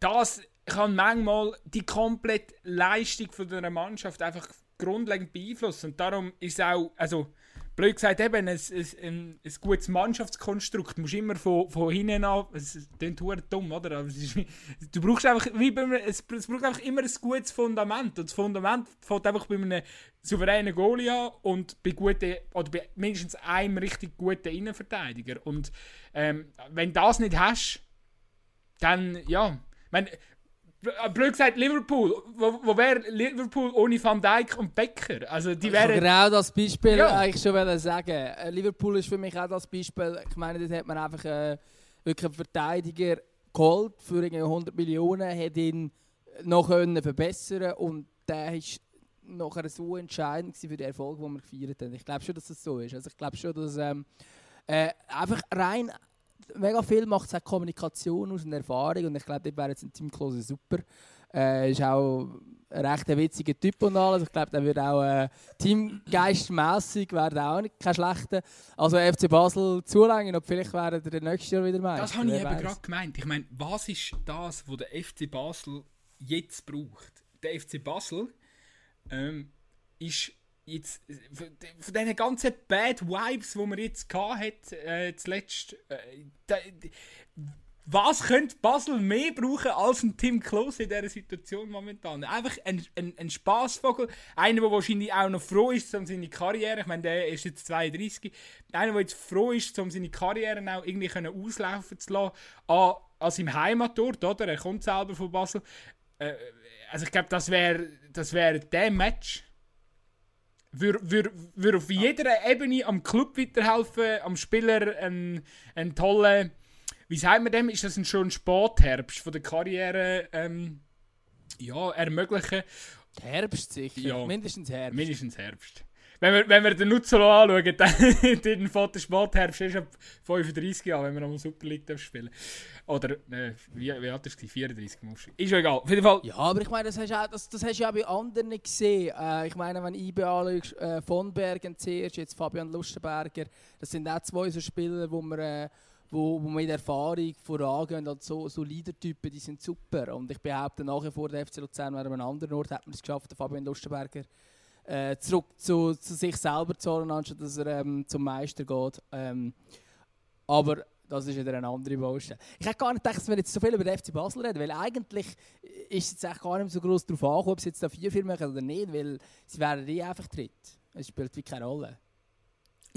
das kann manchmal die komplette Leistung von einer Mannschaft einfach grundlegend beeinflussen und darum ist auch, also blöd gesagt, eben ein, ein, ein, gutes Mannschaftskonstrukt. Du musst immer von, von hinten an. Es klingt dumm, oder? Aber ist, du brauchst einfach, wie bei es, es braucht einfach immer ein gutes Fundament. Und das Fundament fängt einfach bei einem souveränen Goalie an und bei guten, oder bei mindestens einem richtig guten Innenverteidiger. Und ähm, wenn du das nicht hast, dann, ja. Meine, äh, blöd gesagt, Liverpool. Wo, wo wäre Liverpool ohne Van Dijk und Becker? Also die wären... genau das Beispiel ja. eigentlich schon sagen. Äh, Liverpool ist für mich auch das Beispiel. Ich meine, dort hat man einfach äh, wirklich einen Verteidiger geholt für 100 Millionen, hat ihn noch können verbessern und der ist nachher so entscheidend für den Erfolg, den wir gefeiert haben. Ich glaube schon, dass das so ist. Also ich glaube schon, dass ähm, äh, einfach rein mega viel macht es auch Kommunikation aus und Erfahrung und ich glaube, dort wäre jetzt ein Team Klose super. Äh, ist auch ein recht witziger Typ und alles. Ich glaube, der wird auch äh, teamgeistmässig wäre auch nicht kein schlechter. Also FC Basel zulängen und vielleicht wäre der nächstes Jahr wieder Meister. Das habe ich eben gerade gemeint. Ich meine, was ist das, was der FC Basel jetzt braucht? Der FC Basel ähm, ist jetzt von diesen ganzen Bad Vibes, die man jetzt hat, äh, zuletzt, äh, was könnte Basel mehr brauchen als ein Tim Klose in dieser Situation momentan? Einfach ein, ein, ein Spaßvogel, einer, der wahrscheinlich auch noch froh ist um seine Karriere, ich meine, der ist jetzt 32, einer, der jetzt froh ist, um seine Karriere auch irgendwie auslaufen zu lassen, an, an seinem Heimatort, oder? Er kommt selber von Basel. Äh, also ich glaube, das wäre das wär der Match würde wür, wür auf jeder Ebene am Club weiterhelfen, am Spieler einen, einen tollen, wie sagt man dem, ist das ein schon Sportherbst von der Karriere ähm, ja, ermöglichen. Herbst sicher. Ja. Mindestens Herbst. Mindestens Herbst. Wenn wir, wenn wir den Nutzolo anschauen, dann den Vater Spätherbst ist ab 35 Jahren, wenn wir noch mal Super League spielen Oder, äh, wie, wie alt ist es? 34 musst. Ist ja egal. Auf jeden Fall. Ja, aber ich meine, das hast du, auch, das, das hast ja bei anderen gesehen. Äh, ich meine, wenn IB anschaust, äh, von Bergen zuerst, jetzt Fabian Lustenberger, das sind auch zwei so Spieler, wo man, äh, wo, wo mit Erfahrung vorangehen. Also so, so Leadertypen, die sind super. Und ich behaupte nach wie vor, der FC Luzern wäre an einem anderen Ort, hat man es geschafft, Fabian Lustenberger äh, zurück zu, zu sich selber zu holen, anstatt dass er ähm, zum Meister geht. Ähm, aber das ist wieder eine andere Baustelle. Ich hätte gar nicht gedacht, dass wir jetzt so viel über den FC Basel reden, weil eigentlich ist es jetzt gar nicht so groß darauf angekommen, ob sie jetzt da 4-4 machen oder nicht, weil sie wären eh einfach dritt. Es spielt wie keine Rolle.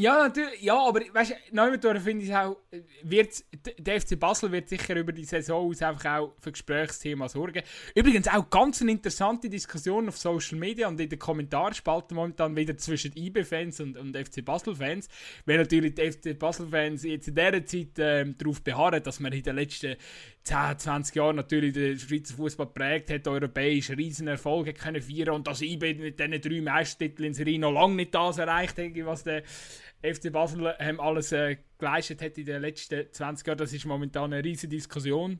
Ja, natürlich. Ja, aber weißt du, Neumann finde ich auch, wird, der FC Basel wird sicher über die Saison aus einfach auch für Gesprächsthema sorgen. Übrigens auch ganz eine interessante Diskussion auf Social Media und in den Kommentarspalten momentan wieder zwischen IB-Fans und, und FC Basel-Fans, weil natürlich die FC Basel-Fans jetzt in dieser Zeit äh, darauf beharren, dass man in den letzten 10, 20 Jahren natürlich den Schweizer Fußball prägt hat, europäische Riesenerfolge können feiern und dass IB mit diesen drei Meistertiteln in Serie noch lange nicht das erreicht hat, was der FC Basel ähm, alles äh, geleistet hat in den letzten 20 Jahren. Das ist momentan eine riesige Diskussion.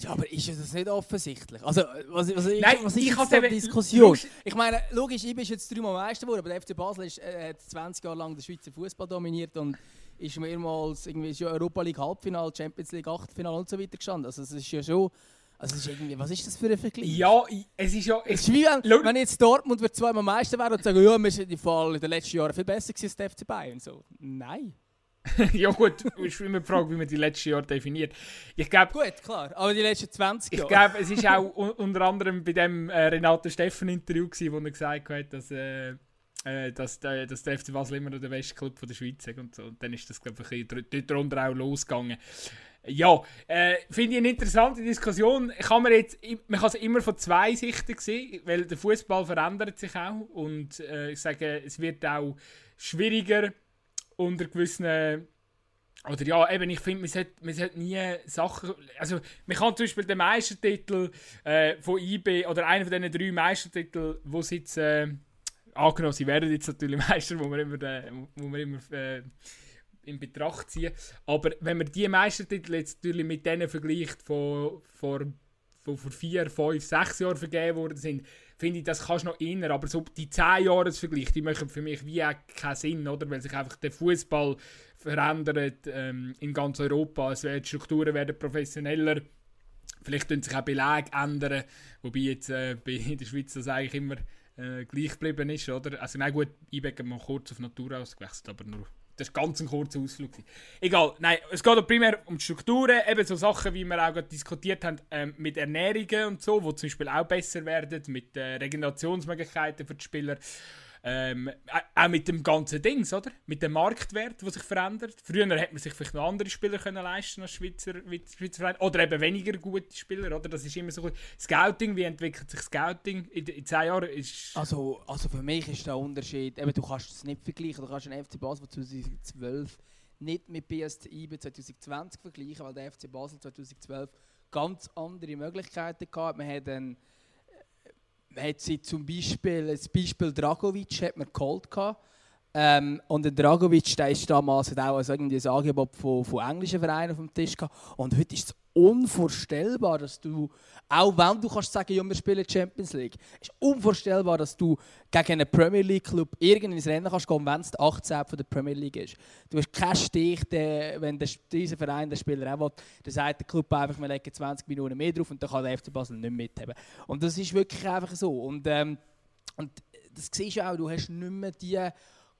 Ja, aber ist das nicht offensichtlich? Also, was, was, Nein, was ist ich jetzt Diskussion? logisch- Ich meine, logisch, ich bin jetzt dreimal Meister geworden, aber der FC Basel ist, äh, hat 20 Jahre lang den Schweizer Fußball dominiert und ist mehrmals irgendwie ist ja Europa League Halbfinale, Champions League Achtelfinale und so weiter gestanden. Also es ist ja schon, also es ist irgendwie, was ist das für ein Vergleich? Ja, es ist ja. Es Es, ist wie wenn, wenn jetzt Dortmund wird zweimal Meister wäre und sagen, ja, wir sind im Fall in den letzten Jahren viel besser gewesen als der FC Bayern. So, nein. ja, gut, ist immer die Frage, wie man die letzten Jahre definiert. Ich glaube, Gut, klar, aber die letzten 20 ich Jahre. glaube, es ist auch un unter anderem bei dem äh, Renato Steffen Interview gewesen, wo er gesagt hat, dass, äh, äh, dass, der, dass der FC Basel immer noch der beste Club von der Schweiz ist und so. Und dann ist das glaube ich dort drunter auch losgegangen. Ja, äh, finde ich eine interessante Diskussion. Kann man, jetzt, man kann es immer von zwei Sichten sehen, weil der Fußball verändert sich auch und äh, ich sage, es wird auch schwieriger unter gewissen oder ja, eben, ich finde, man sollte, man sollte nie Sachen. Also, man kann zum Beispiel den Meistertitel äh, von IB oder einen von diesen drei Meistertiteln, wo sie jetzt. Äh, angenommen, sie werden jetzt natürlich Meister, wo man immer, äh, wo man immer äh, in Betracht ziehen. Aber wenn man die Meistertitel jetzt natürlich mit denen vergleicht, von vor, von vor vier, fünf, sechs Jahren vergeben worden sind, finde ich, das kannst du noch eher. Aber so die 10 Jahresvergleich, die machen für mich wie auch keinen Sinn, oder? Weil sich einfach der Fußball verändert ähm, in ganz Europa. Es werden, die Strukturen werden professioneller. Vielleicht tun sich auch Belege ändern, wobei jetzt äh, in der Schweiz das eigentlich immer äh, gleich geblieben ist, oder? Also nein, gut, IBEC hat mal kurz auf Natur ausgewechselt, aber nur das war ganz ein kurzer Ausflug. Egal, nein, es geht primär um die Strukturen, eben so Sachen, wie wir auch gerade diskutiert haben, ähm, mit Ernährungen und so, wo zum Beispiel auch besser werden, mit äh, Regenerationsmöglichkeiten für die Spieler. Ähm, au- auch mit dem ganzen Dings, oder? Mit dem Marktwert, der sich verändert. Früher hätte man sich vielleicht noch andere Spieler können leisten als Schweizer, Schweizer Vereine. Oder eben weniger gute Spieler, oder? Das ist immer so. Scouting, wie entwickelt sich Scouting in, in 10 Jahren? Ist, Also, also für mich ist der Unterschied, eben, du kannst es nicht vergleichen, du kannst den FC Basel von 2012 nicht mit BSC IB 2020 vergleichen, weil der FC Basel 2012 ganz andere Möglichkeiten gehabt. Man hat man hat sie zum Beispiel, das Beispiel Dragovic hat man geholt gehabt. Ähm, und der Dragovic, der ist damals hat auch also ein Angebot von, von englischen Vereinen auf dem Tisch gehabt. Und heute ist es unvorstellbar, dass du, auch wenn du kannst sagen, ja, wir spielen Champions League, ist unvorstellbar, dass du gegen einen Premier League Club irgendein Rennen kannst gehen, wenn es der 18 von der Premier League ist. Du hast keinen Stich, wenn der, dieser Verein den Spieler auch will, dann sagt der Club einfach, wir legen 20 Minuten mehr drauf und dann kann der FC Basel nicht mitheben. Und das ist wirklich einfach so. Und, ähm, und das siehst du auch, du hast nicht mehr die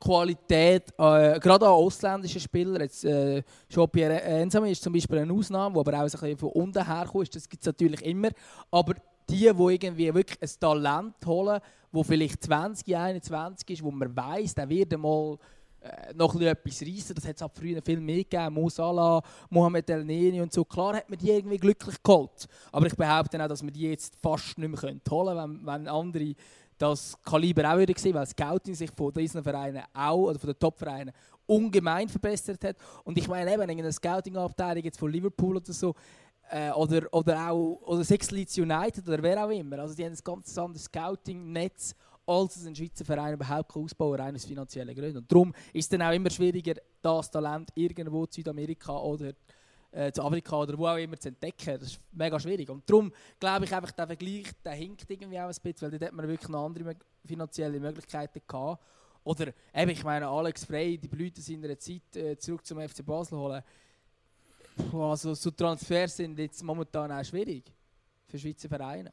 Qualität, äh, gerade an ausländischen Spielern. Jetzt, äh, Jean-Pierre Ensame ist zum Beispiel eine Ausnahme, wo aber auch ein von unten herkommt. Das gibt es natürlich immer. Aber die, die irgendwie wirklich ein Talent holen, wo vielleicht 20, 21 ist, wo man weiß, der wird einmal äh, noch etwas reissen. Das hat es ab früher viel mehr gegeben. Mo Salah, Mohamed El Neni und so. Klar hat man die irgendwie glücklich geholt. Aber ich behaupte auch, dass man die jetzt fast nicht mehr holen können, wenn, wenn andere das Kaliber auch wieder gesehen, weil Scouting sich von diesen Vereinen auch, oder von den Top-Vereinen, ungemein verbessert hat. Und ich meine eben, eine Scouting-Abteilung jetzt von Liverpool oder so, Äh, oder, oder auch oder Six Leeds United oder wer auch immer. Also die haben ein ganz anderes Scouting-Netz, als es ein Schweizer Verein überhaupt ausbauen kann, rein aus finanziellen Gründen. Und darum ist es dann auch immer schwieriger, das Talent irgendwo in Südamerika oder äh, zu Afrika oder wo auch immer zu entdecken. Das ist mega schwierig. Und darum glaube ich einfach, der Vergleich der hinkt irgendwie auch ein bisschen, weil dort hat man wirklich noch andere finanzielle Möglichkeiten gehabt. Oder eben, ich meine, Alex Frey, die Blüte seiner Zeit äh, zurück zum FC Basel holen also so Transfers sind jetzt momentan auch schwierig für Schweizer Vereine.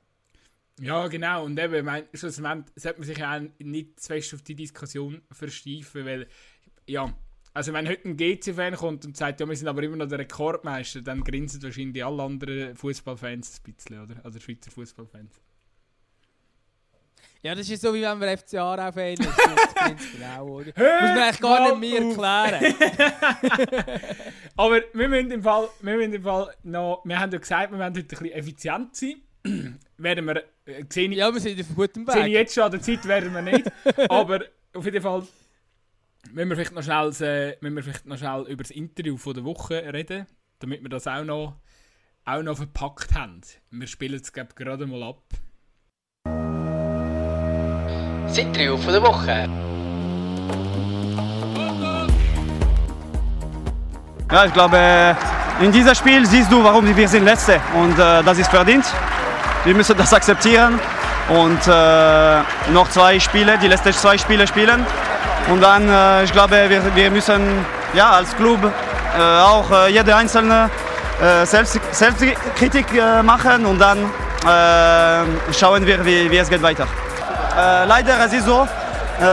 Ja, genau. Und eben, mein, schlussendlich sollte man sich auch nicht zu fest auf die Diskussion versteifen, weil, ja, also wenn heute ein GC-Fan kommt und sagt, ja, wir sind aber immer noch der Rekordmeister, dann grinsen wahrscheinlich alle anderen Fußballfans ein bisschen, oder? Also Schweizer Fußballfans. Ja, das ist so, wie wenn wir FC Aarau ist. genau, oder? Muss man eigentlich gar nicht mehr erklären. Aber wir müssen, im Fall, wir müssen im Fall noch... Wir haben ja gesagt, wir wollen heute ein bisschen effizient sein. werden wir... Äh, ja, wir sind auf gutem Weg. Sehe ich jetzt schon an der Zeit, werden wir nicht. Aber auf jeden Fall... Müssen wir vielleicht noch schnell, äh, müssen wir vielleicht noch schnell über das Interview von der Woche reden, damit wir das auch noch, auch noch verpackt haben. Wir spielen es gerade mal ab. Interview von der Woche. Ja, ich glaube, in diesem Spiel siehst du, warum wir sind Letzte und äh, das ist verdient. Wir müssen das akzeptieren und äh, noch zwei Spiele, die letzten zwei Spiele spielen. Und dann, äh, ich glaube, wir, wir müssen ja, als Club äh, auch äh, jede einzelne Selbst, Selbstkritik machen und dann schauen wir, wie, wie es geht weiter. Leider es ist so, äh,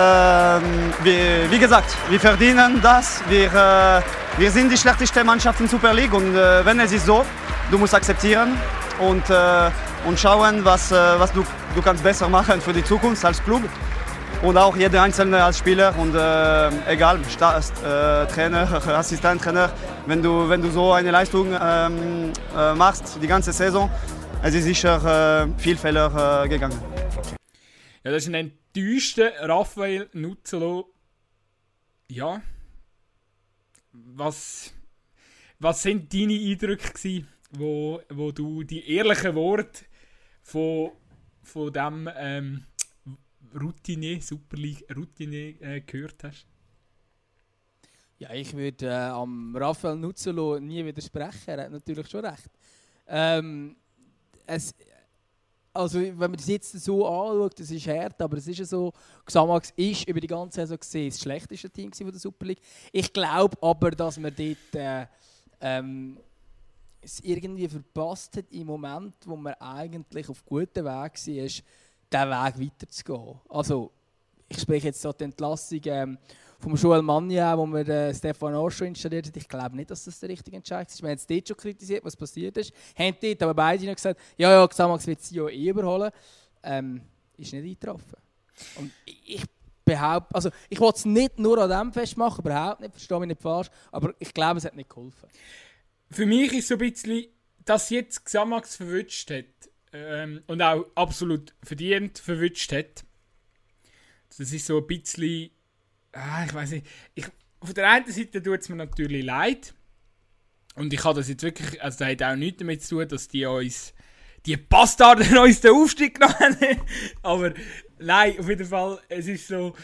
wie, wie, gesagt, wir verdienen das. Wir, wir sind die schlechteste Mannschaft in Super League und wenn es ist so, du musst akzeptieren und, und schauen, was, was du, du kannst besser machen für die Zukunft als Club und auch jeder Einzelne als Spieler und äh, egal, Star, äh, Trainer, Assistenttrainer, wenn du, wenn du so eine Leistung ähm, äh, machst, die ganze Saison, es ist sicher viel Fehler gegangen. Ja, das ist ein enttäuschter Raphael Nuzzolo. Ja. Was, was sind deine Eindrücke gewesen, wo, wo du die ehrlichen Worte von, von dem ähm, Routine, Super League Routine äh, gehört hast? Ja, ich würde äh, am Raphael Nuzzolo nie widersprechen. Er hat natürlich schon recht. Ähm, es, also wenn man das jetzt so anschaut, das ist hart, aber es ist ja so, Xamax ist über die ganze Saison gesehen das schlechteste Team von der Super League. Ich glaube aber, dass man dort äh, ähm, es irgendwie verpasst hat im Moment, wo man eigentlich auf gutem Weg war, diesen Weg weiterzugehen. Also ich spreche jetzt so die Entlassung ähm, vom Joel Manja, wo wir äh, Stefan Osho installiert hat, ich glaube nicht, dass das der richtige Entscheid ist. Wir haben es dort schon kritisiert, was passiert ist. Haben dort aber beide noch gesagt, ja, ja, Xamax wird sie ja eh überholen. Ähm, ist nicht eingetroffen. Und ich behaupte, also ich will es nicht nur an dem festmachen, überhaupt nicht, verstehe mich nicht falsch, aber ich glaube, es hat nicht geholfen. Für mich ist so ein bisschen, dass jetzt Xamax verwünscht hat ähm, und auch absolut verdient verwünscht hat. Das ist so ein bisschen ah, ich weiß nicht, ich, auf der einen Seite tut es mir natürlich leid. Und ich habe das jetzt wirklich, also das hat auch nichts damit zu tun, dass die uns, die Bastarden uns den Aufstieg genommen haben. Aber nein, auf jeden Fall, es ist so,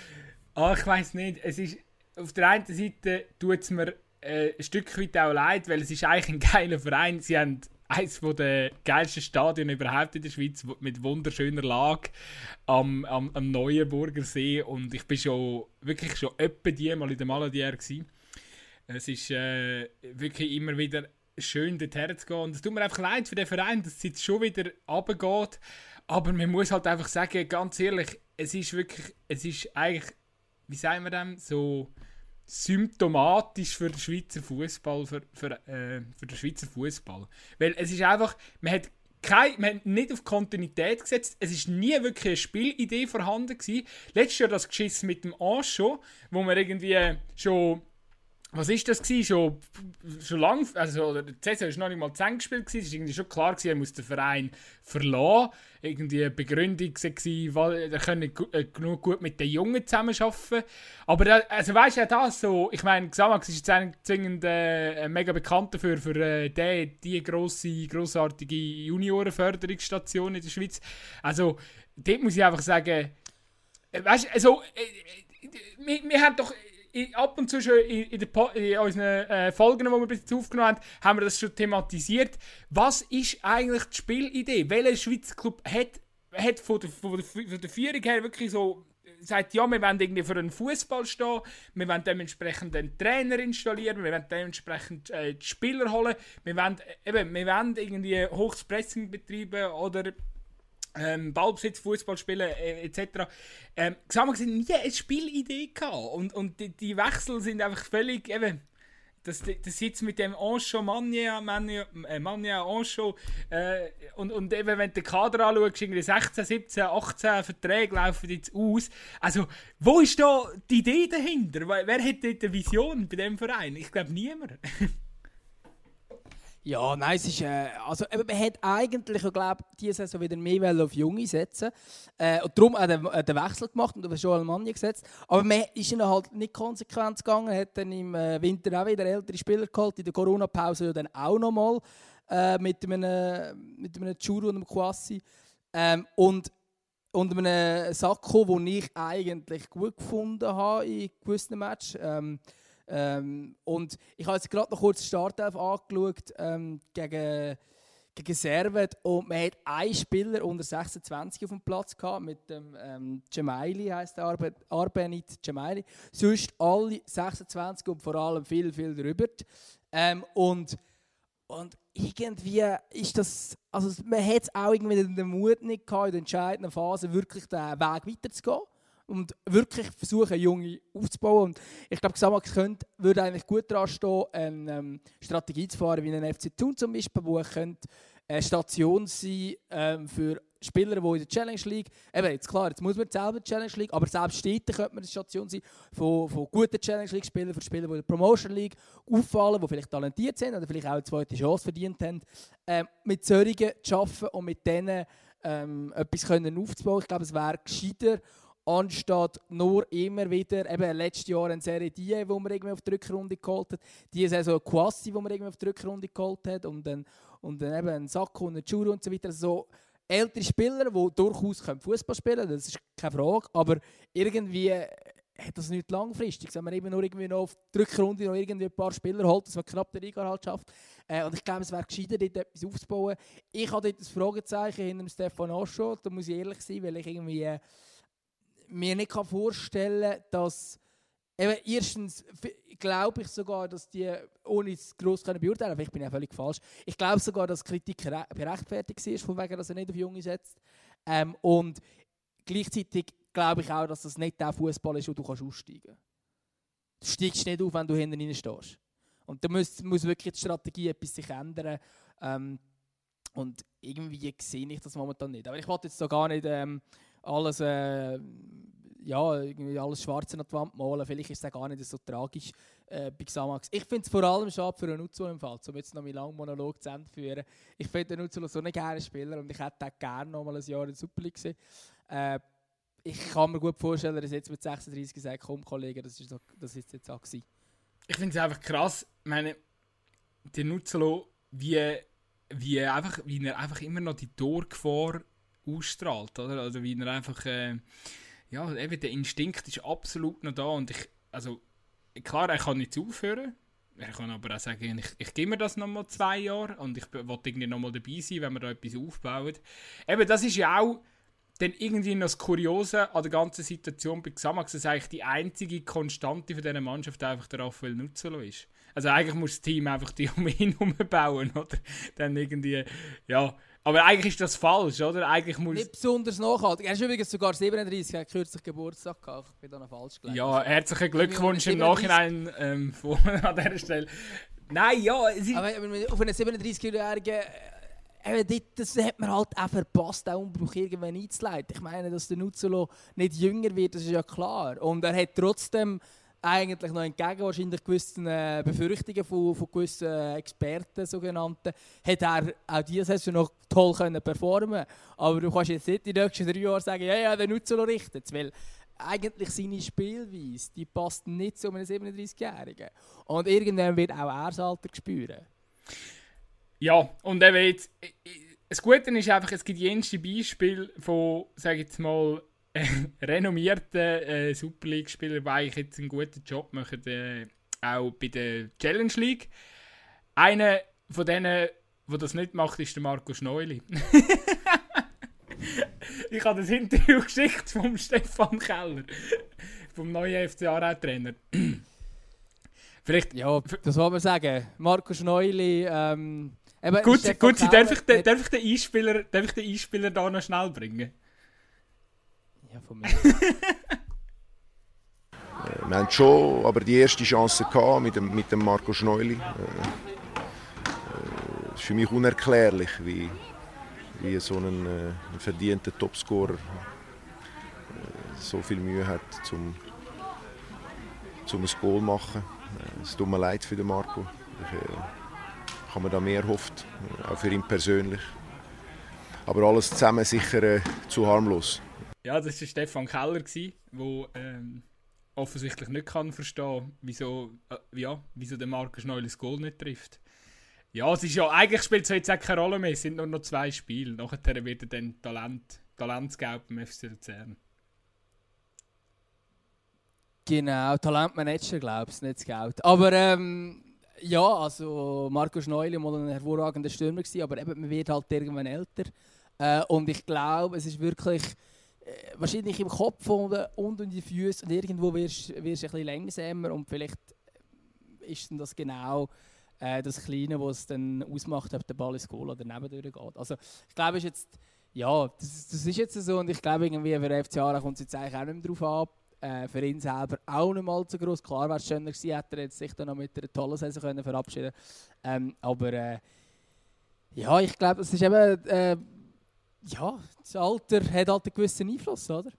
ah, ich weiß nicht, es ist, auf der einen Seite tut es mir äh, ein Stück weit auch leid, weil es ist eigentlich ein geiler Verein. Sie haben eines der geilsten Stadien überhaupt in der Schweiz mit wunderschöner Lage am, am, am Neuenburger See. Und ich bin schon wirklich schon etwa die mal in der Maladier. Es ist äh, wirklich immer wieder schön dorthin zu gehen und es tut mir einfach leid für den Verein, dass es jetzt schon wieder runtergeht, aber man muss halt einfach sagen, ganz ehrlich, es ist wirklich, es ist eigentlich, wie sagen wir dem, so symptomatisch für den Schweizer Fußball, für, für, äh, für den Schweizer Fußball. Weil es ist einfach, man hat kein, man hat nicht auf Kontinuität gesetzt. Es ist nie wirklich eine Spielidee vorhanden gewesen. Letztes Jahr das Geschiss mit dem Ancho, wo man irgendwie schon was ist das gewesen? Schon, schon lang, also die Saison war noch nicht mal zu Ende gespielt, gewesen. es war irgendwie schon klar, gewesen, er muss den Verein verlassen. Irgendwie eine Begründung war, weil er könne äh, genug gut mit den Jungen zusammenarbeiten. Aber äh, also weißt du, das so, ich meine, Xamax ist jetzt zwingend äh, mega bekannt dafür, für äh, die, die grosse, grossartige Juniorenförderungsstation in der Schweiz. Also, dort muss ich einfach sagen, äh, weißt du, also, äh, wir, wir haben doch ab und zu schon in, in, der, in unseren äh, Folgen, die wir bis jetzt aufgenommen haben, haben wir das schon thematisiert. Was ist eigentlich die Spielidee? Welcher Schweizer Club hat, hat von, der, von, der, von der Führung her wirklich so sagt, ja, wir wollen irgendwie für einen Fußball stehen, wir wollen dementsprechend einen Trainer installieren, wir wollen dementsprechend äh, die Spieler holen, wir wollen, eben, wir wollen irgendwie hohes Pressing betreiben oder ähm, Ballbesitz, Fußball spielen äh, etc. Ähm, gesagt, nie eine Spielidee gehabt. Und, und die, die Wechsel sind einfach völlig eben. Das, das jetzt mit dem Ancho Mania, Mania, äh, Mania Ancho äh, und, und eben, wenn du den Kader anschaust, irgendwie 16, 17, 18 Verträge laufen jetzt aus. Also, wo ist da die Idee dahinter? Wer, wer hat dort eine Vision bei dem Verein? Ich glaube, niemand. Ja, nein, es ist, äh, also man hat eigentlich, ich glaube, diese Saison wieder mehr auf Junge setzen äh, und darum hat er den Wechsel gemacht und auf Joel Manni gesetzt. Aber man ist ihn halt nicht konsequent gegangen, hat dann im äh, Winter auch wieder ältere Spieler geholt, in der Corona-Pause dann auch nochmal äh, mit einem, mit einem Churu und einem Kwasi. Ähm, und und einem Sakko, den ich eigentlich gut gefunden habe in gewissen Matches. Ähm, ähm, und ich habe jetzt gerade noch kurz Startelf angeschaut ähm, gegen, gegen Servet und man hat einen Spieler unter 26 auf dem Platz gehabt, mit dem ähm, Gemaili, heisst der Arbe, Arbenit Gemaili. Sonst alle 26 und vor allem viel, viel drüber. Ähm, und, und irgendwie ist das, also man hat auch irgendwie den Mut nicht gehabt, in der entscheidenden Phase wirklich den Weg weiterzugehen und wirklich versuchen, Junge aufzubauen. Und ich glaube, Xamax könnte, würde eigentlich gut daran stehen, eine ähm, Strategie zu fahren, wie ein FC Thun zum Beispiel, wo eine Station sein ähm, für Spieler, die in der Challenge League, eben jetzt klar, jetzt muss man selber Challenge League, aber selbst Städte könnte man eine Station sein von, von guten Challenge League Spielern, für Spieler, die in der Promotion League auffallen, die vielleicht talentiert sind oder vielleicht auch eine zweite Chance verdient haben, ähm, mit solchen zu arbeiten und mit denen ähm, etwas können aufzubauen. Ich glaube, es wäre gescheiter anstatt nur immer wieder, eben letztes Jahr eine Serie Die, wo man irgendwie auf die Rückrunde geholt hat, diese Saison Quasi, wo man irgendwie auf die Rückrunde geholt hat und dann, und dann eben ein Sakko und ein Churu und so weiter. So ältere Spieler, die durchaus Fußball spielen können, das ist keine Frage, aber irgendwie hat das nicht langfristig. Wenn man eben nur irgendwie noch auf die Rückrunde noch irgendwie ein paar Spieler holt, dass man knapp den Liga halt schafft. Äh, und ich glaube, es wäre gescheiter, dort etwas aufzubauen. Ich habe dort ein Fragezeichen hinter dem Stefan Oscho, da muss ich ehrlich sein, weil ich irgendwie... Äh, mir nicht vorstellen kann, dass eben erstens glaube ich sogar, dass die, ohne es gross können beurteilen bin ich ja völlig falsch, ich glaube sogar, dass Kritik berechtfertigt ist, von wegen, dass er nicht auf Junge setzt. Ähm, und gleichzeitig glaube ich auch, dass das nicht der Fußball ist, wo du kannst aussteigen kannst. Du steigst nicht auf, wenn du hinten rein stehst. Und da muss, muss wirklich die Strategie etwas sich ändern. Ähm, und irgendwie sehe ich das momentan nicht. Aber ich wollte jetzt so gar nicht ähm, alles, äh, ja, alles schwarz an die Wand malen. Vielleicht ist es gar nicht so tragisch äh, bei Xamax. Ich finde es vor allem schade für einen Nutzo im Fall, um jetzt noch meinen langen Monolog zu Ende führen. Ich finde den Nutzo so einen geilen Spieler und ich hätte auch gerne noch mal ein Jahr in der Super League gesehen. Äh, ich kann mir gut vorstellen, dass jetzt mit 36 sagt, komm Kollege, das ist, das ist jetzt auch gewesen. Ich finde es einfach krass, ich meine, der Nutzelo, wie, wie, einfach, wie er einfach immer noch die Torgefahr ausstrahlt, oder? Also wie er einfach, äh, ja, eben der Instinkt ist absolut noch da und ich, also klar, er kann nicht aufhören, er kann aber auch sagen, ich, ich gebe mir das nochmal zwei Jahre und ich will irgendwie nochmal dabei sein, wenn wir da etwas aufbauen. Eben, das ist ja auch dann irgendwie noch das Kuriose an der ganzen Situation bei Xamax, dass eigentlich die einzige Konstante von dieser Mannschaft einfach der Raphael Nuzzolo ist. Also eigentlich muss das Team einfach die um ihn herum bauen, oder? Dann irgendwie, ja, aber eigentlich ist das falsch, oder? Eigentlich muss... Nicht besonders nachhaltig. Er ist übrigens sogar 37, er hat kürzlich Geburtstag gehabt. Ich bin da falsch gelegen. Ja, herzlichen Glückwunsch im Nachhinein ähm, von, an dieser Stelle. Nein, ja... Ist... aber, auf einen 37-Jährigen... Äh, das hat man halt auch verpasst, auch Umbruch irgendwann einzuleiten. Ich meine, dass der Nuzzolo nicht jünger wird, das ist ja klar. Und er hat trotzdem eigentlich noch entgegen wahrscheinlich gewissen äh, Befürchtungen von, von gewissen äh, Experten, sogenannten, hat er auch diese Saison noch toll können performen Aber du kannst jetzt nicht die nächsten drei Jahre sagen, ja, ja, der Nutzelo richtet weil eigentlich seine Spielweise, die passt nicht zu einem 37-Jährigen. Und irgendwann wird auch er das Alter spüren. Ja, und eben jetzt, das Gute ist einfach, es gibt jenste Beispiele von, sage ich jetzt mal, renommierten äh, Super League-Spielern, die eigentlich jetzt einen guten Job machen, äh, auch bei der Challenge League. Einer von denen, der das nicht macht, ist der Marco Schneuli. ich habe das Interview geschickt vom Stefan Keller, vom neuen FC Aarau-Trainer. Vielleicht, ja, das wollen wir sagen. Marco Schneuli, ähm, gut, gut darf, ich den, darf, ich den Einspieler, darf ich den Einspieler da noch schnell bringen? Ja, von mir. wir haben schon aber die erste Chance gehabt mit dem, mit dem Marco Schneuli. Es äh, ist für mich unerklärlich, wie, wie so ein, äh, ein verdienter Topscorer äh, so viel Mühe hat, zum, zum ein Goal zu machen. Es tut mir leid für den Marco. Ich äh, habe mir da mehr erhofft, auch für ihn persönlich. Aber alles zusammen sicher äh, zu harmlos. Ja, das war Stefan Keller, der ähm, offensichtlich nicht kann verstehen wieso, äh, ja, wieso der Marco Schneul das Goal nicht trifft. Ja, es ist ja, eigentlich spielt es jetzt keine Rolle mehr, es sind nur noch zwei Spiele. Nachher wird er dann Talent, Talentscout beim FC Luzern. Genau, Talentmanager, glaube ich, nicht Scout. Aber ähm, ja, also Marco Schneuli war ein hervorragender Stürmer, gewesen, aber eben, man wird halt irgendwann älter. Äh, und ich glaube, es ist wirklich wahrscheinlich im Kopf und, und in die Füße und irgendwo wirst du ein bisschen langsamer und vielleicht ist das genau äh, das Kleine, was es dann ausmacht, ob der Ball ins Goal oder nebendurch geht. Also ich glaube, ist jetzt, ja, das, das, ist jetzt so und ich glaube irgendwie für den FC Aarau kommt es jetzt eigentlich auch nicht mehr darauf ab. Äh, für ihn selber auch nicht mal so groß. Klar wäre es schöner gewesen, hätte er jetzt sich dann noch mit einer tollen Saison können verabschieden ähm, Aber äh, ja, ich glaube, es ist eben, äh, ja, das Alter hat halt einen gewissen Einfluss, oder?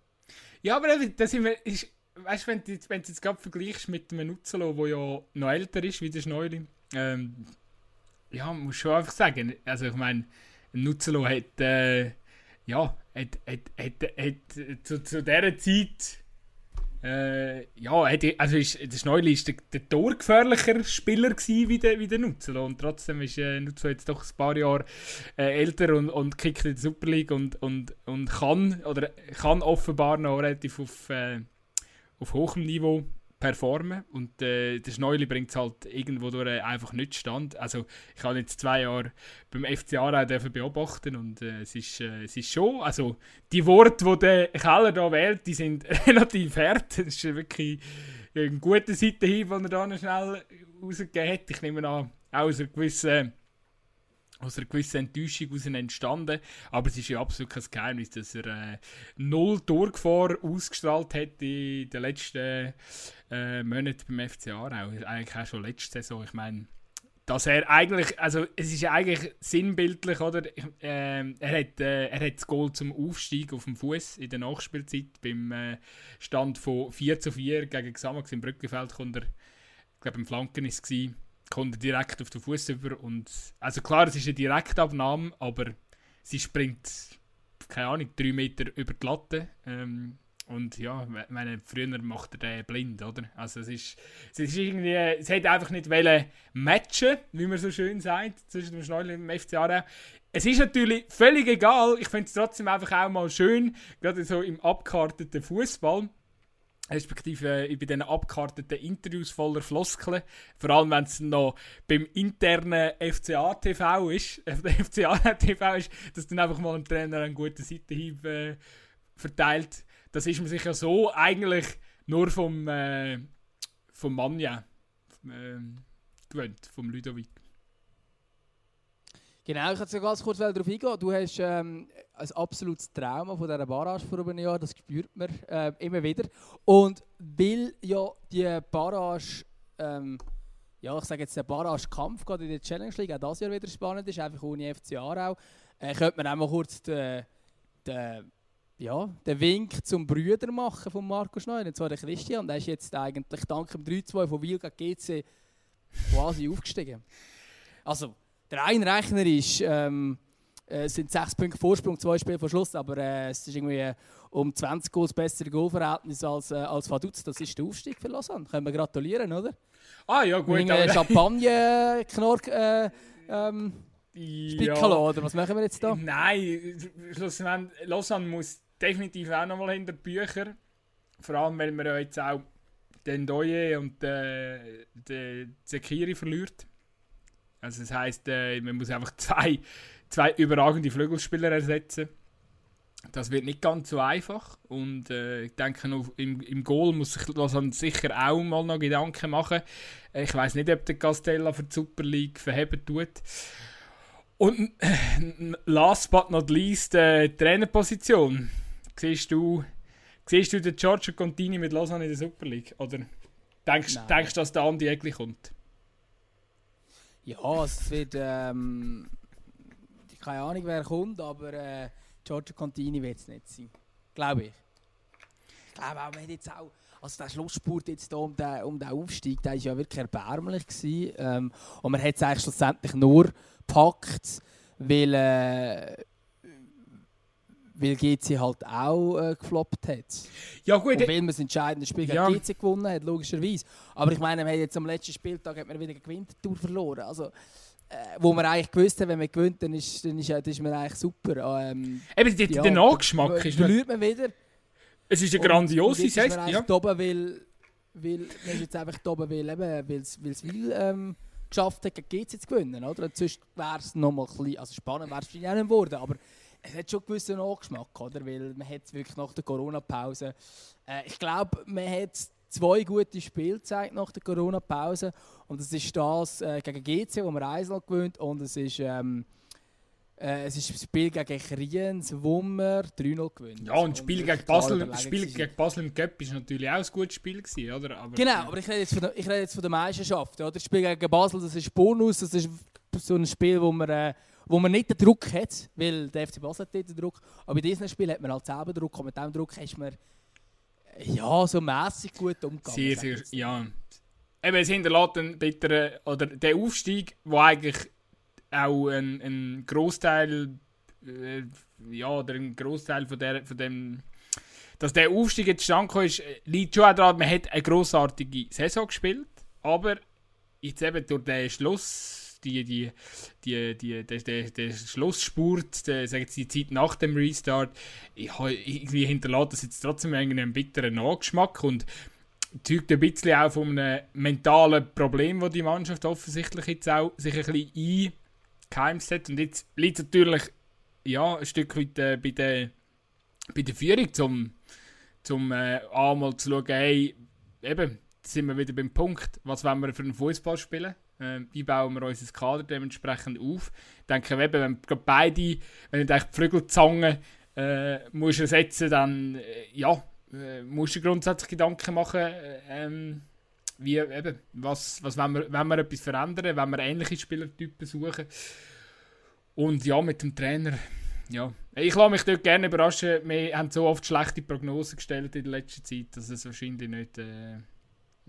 Ja, aber das sind wir, ist, weißt, wenn du, du jetzt gerade vergleichst mit dem Nutzelo, der ja noch älter ist wie der Schneuli, ähm, ja, muss schon einfach sagen, also ich meine, Nutzelo hat, äh, ja, hat, hat, hat, hat zu, zu dieser Zeit äh, ja, also ist, der Schneuli war der, der torgefährlichere Spieler wie der, wie der Nutzelo. Und trotzdem ist äh, Nutzelo jetzt doch ein paar Jahre äh, älter und, und kickt in die Super League und, und, und kann, oder kann offenbar noch relativ auf, äh, auf hohem Niveau performen und äh, der Schneuli bringt es halt irgendwo durch einfach nicht stand. Also ich habe jetzt zwei Jahre beim FC Aarau beobachten und äh, es, ist, äh, es ist schon, also die Worte, die der Keller da wählt, die sind relativ hart. Das ist wirklich ein guter Seitenhieb, den er da noch schnell rausgegeben hat. Ich nehme an, auch aus einer gewissen aus einer gewissen Enttäuschung heraus entstanden. Aber es ist ja absolut kein Geheimnis, dass er äh, null Durchgefahr ausgestrahlt hat in den letzten äh, Monaten beim FC Aarau. Eigentlich auch schon letzte Saison. Ich meine, dass er eigentlich, also es ist eigentlich sinnbildlich, oder? Äh, er, hat, äh, er hat das Goal zum Aufstieg auf dem Fuß in der Nachspielzeit beim äh, Stand von 4 zu 4 gegen Xamax im Brückenfeld kommt er, ich glaube im Flanken ist es kommt direkt auf den Fuß über und also klar, es ist eine Direktabnahme, aber sie springt keine Ahnung drei Meter über die Latte ähm, und ja, meine früher macht er den blind, oder? Also es ist, es ist irgendwie, es hat einfach nicht wollen matchen, wie man so schön sagt, zwischen dem Schneidel und dem FC. Es ist natürlich völlig egal. Ich finde es trotzdem einfach auch mal schön, gerade so im abgekarteten Fußball respektive bei diesen abgekarteten Interviews voller Floskeln, vor allem wenn es noch beim internen FCA-TV ist, äh, FCA-TV ist, dass dann einfach mal ein Trainer einen guten Seitenhieb äh, verteilt. Das ist man sich ja so eigentlich nur vom, äh, vom Manja äh, gewöhnt, vom Ludovic. Genau, ich wollte ganz kurz darauf eingehen. Du hast ähm, ein absolutes Trauma von dieser Barrage vor einem Jahr, das spürt man äh, immer wieder. Und weil ja die Barrage, ähm, ja ich sage jetzt der Barrage-Kampf gerade in der Challenge League, auch das Jahr wieder spannend ist, einfach ohne FC Aarau, äh, könnte man auch mal kurz den, den ja, den Wink zum Brüder machen von Marco Schneider, und zwar der Christian. Der ist jetzt eigentlich dank dem 3-2 von Wil gegen GC quasi aufgestiegen. Also, der Einrechner ist, ähm, äh, es sind 6 Punkte Vorsprung, zwei Spiele vor Schluss, aber äh, es ist irgendwie äh, um 20 Goals bessere Goalverhältnis als, äh, als Vaduz. Das ist der Aufstieg für Lausanne. Können wir gratulieren, oder? Ah ja, gut. Mit einem Champagner, Knorr, äh, ähm, Spickalo, ja. oder was machen wir jetzt da? Nein, schlussendlich, Lausanne muss definitiv auch nochmal hinter die Bücher. Vor allem, weil man ja jetzt auch den Doye und äh, den Zekiri verliert. Also das heisst, äh, man muss einfach zwei, zwei überragende Flügelspieler ersetzen. Das wird nicht ganz so einfach. Und äh, ich denke, noch im, im Goal muss sich Lausanne sicher auch mal noch Gedanken machen. Äh, Ich weiß nicht, ob der Castella für die Super League verheben tut. Und äh, last but not least, äh, die Trainerposition. Siehst du, siehst du den Giorgio Contini mit Lausanne in der Super League? Oder denkst du, dass der Andi Egli kommt? Ja, es wird. Ähm, keine Ahnung, wer kommt, aber äh, Giorgio Contini wird es nicht sein. Glaube ich. Ich glaube auch, wir jetzt auch. Also der Schlussspurt jetzt um den, um den Aufstieg, der war ja wirklich erbärmlich. Gewesen. Ähm, und man hat es eigentlich schlussendlich nur gepackt, weil, äh, weil GC halt auch äh, gefloppt hat. Ja gut, Und weil man das entscheidende Spiel gegen Ja. GC gewonnen hat, logischerweise. Aber ich meine, wir haben jetzt am letzten Spieltag hat man wieder gegen Winterthur verloren. Also, äh, wo man eigentlich gewusst hat, wenn man gewinnt, dann ist, dann ist, dann ist man eigentlich super. Ähm, eben, der, ja, der Nachgeschmack ist... verliert man wieder. Es ist eine grandiose Saison. eigentlich Ja. da oben, weil, weil man ist jetzt einfach oben, weil weil es weil es Wil ähm, geschafft hat, gegen GC zu gewinnen, oder? Und sonst wäre es nochmal ein bisschen, also spannend wäre es wahrscheinlich auch nicht geworden, aber es hat schon einen gewissen Nachgeschmack, oder? Weil man hat wirklich nach der Corona-Pause, äh, ich glaube, man hat zwei gute Spiele gezeigt nach der Corona-Pause und es ist das äh, gegen GC, wo man 1 gewinnt und es ist ähm, äh, es ist das Spiel gegen Kriens, wo wir 3-0 gewinnt. Ja, und das Spiel gegen Basel, das Spiel gegen Basel im Cup ist natürlich auch ein gutes Spiel gewesen, oder? Aber, Genau, aber ich rede jetzt von der, ich rede jetzt von der Meisterschaft. Oder? Das Spiel gegen Basel, das ist Bonus, das ist so ein Spiel, wo man, äh, wo man nicht den Druck hat, weil der FC Basel hat den Druck. Aber bei diesem Spiel hat man halt selber Druck und mit diesem Druck ist man ja, so mäßig gut umgegangen. Sehr, sehr, ja. Eben, es hinterlässt einen bitteren, oder der Aufstieg, wo eigentlich auch ein, ein Großteil, äh, ja, oder ein Großteil von, der, von dem, dass der Aufstieg jetzt zustande ist, liegt schon auch daran, man hat eine grossartige Saison gespielt, aber jetzt eben durch den Schluss, die, die, die, die, der, der, der Schlussspurt, der, die Zeit nach dem Restart, ich, irgendwie hinterlässt das jetzt trotzdem einen bitteren Nachgeschmack und zeugt ein bisschen auch von einem mentalen Problem, das die Mannschaft offensichtlich jetzt auch sich ein bisschen eingeheimst hat. Und jetzt liegt es natürlich ja, ein Stück weit äh, bei, der, bei der Führung, zum, zum äh, einmal zu schauen, hey, eben, sind wir wieder beim Punkt, was wollen wir für einen Fußball spielen? Äh, wie bauen wir unser Kader dementsprechend auf? Ich denke, wenn gerade beide, wenn du die Flügelzangen äh, musst ersetzen, dann äh, ja, äh, musst du grundsätzlich Gedanken machen, äh, ähm, wie eben, was, was wollen wir, wenn wir etwas verändern, wenn wir ähnliche Spielertypen suchen. Und ja, mit dem Trainer, ja. Ich lasse mich dort gerne überraschen. Wir haben so oft schlechte Prognosen gestellt in der letzten Zeit, dass es wahrscheinlich nicht, äh,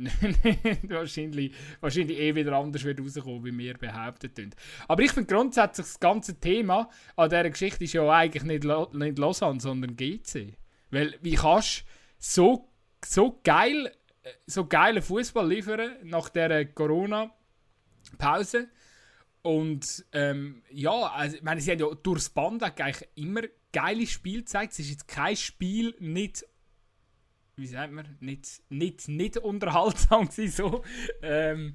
wahrscheinlich, wahrscheinlich eh wieder anders wird rauskommen, wie wir behauptet haben. Aber ich finde grundsätzlich das ganze Thema an dieser Geschichte ist ja eigentlich nicht, Lo nicht Lausanne, sondern GC. Weil wie kannst du so, so geil so geilen Fußball liefern nach dieser Corona-Pause? Und ähm, ja, also, ich meine, sie haben ja durchs Band eigentlich immer geile Spiele gezeigt. Es ist jetzt kein Spiel nicht, wie sagt man, nicht, nicht, nicht unterhaltsam gewesen, so. Ähm,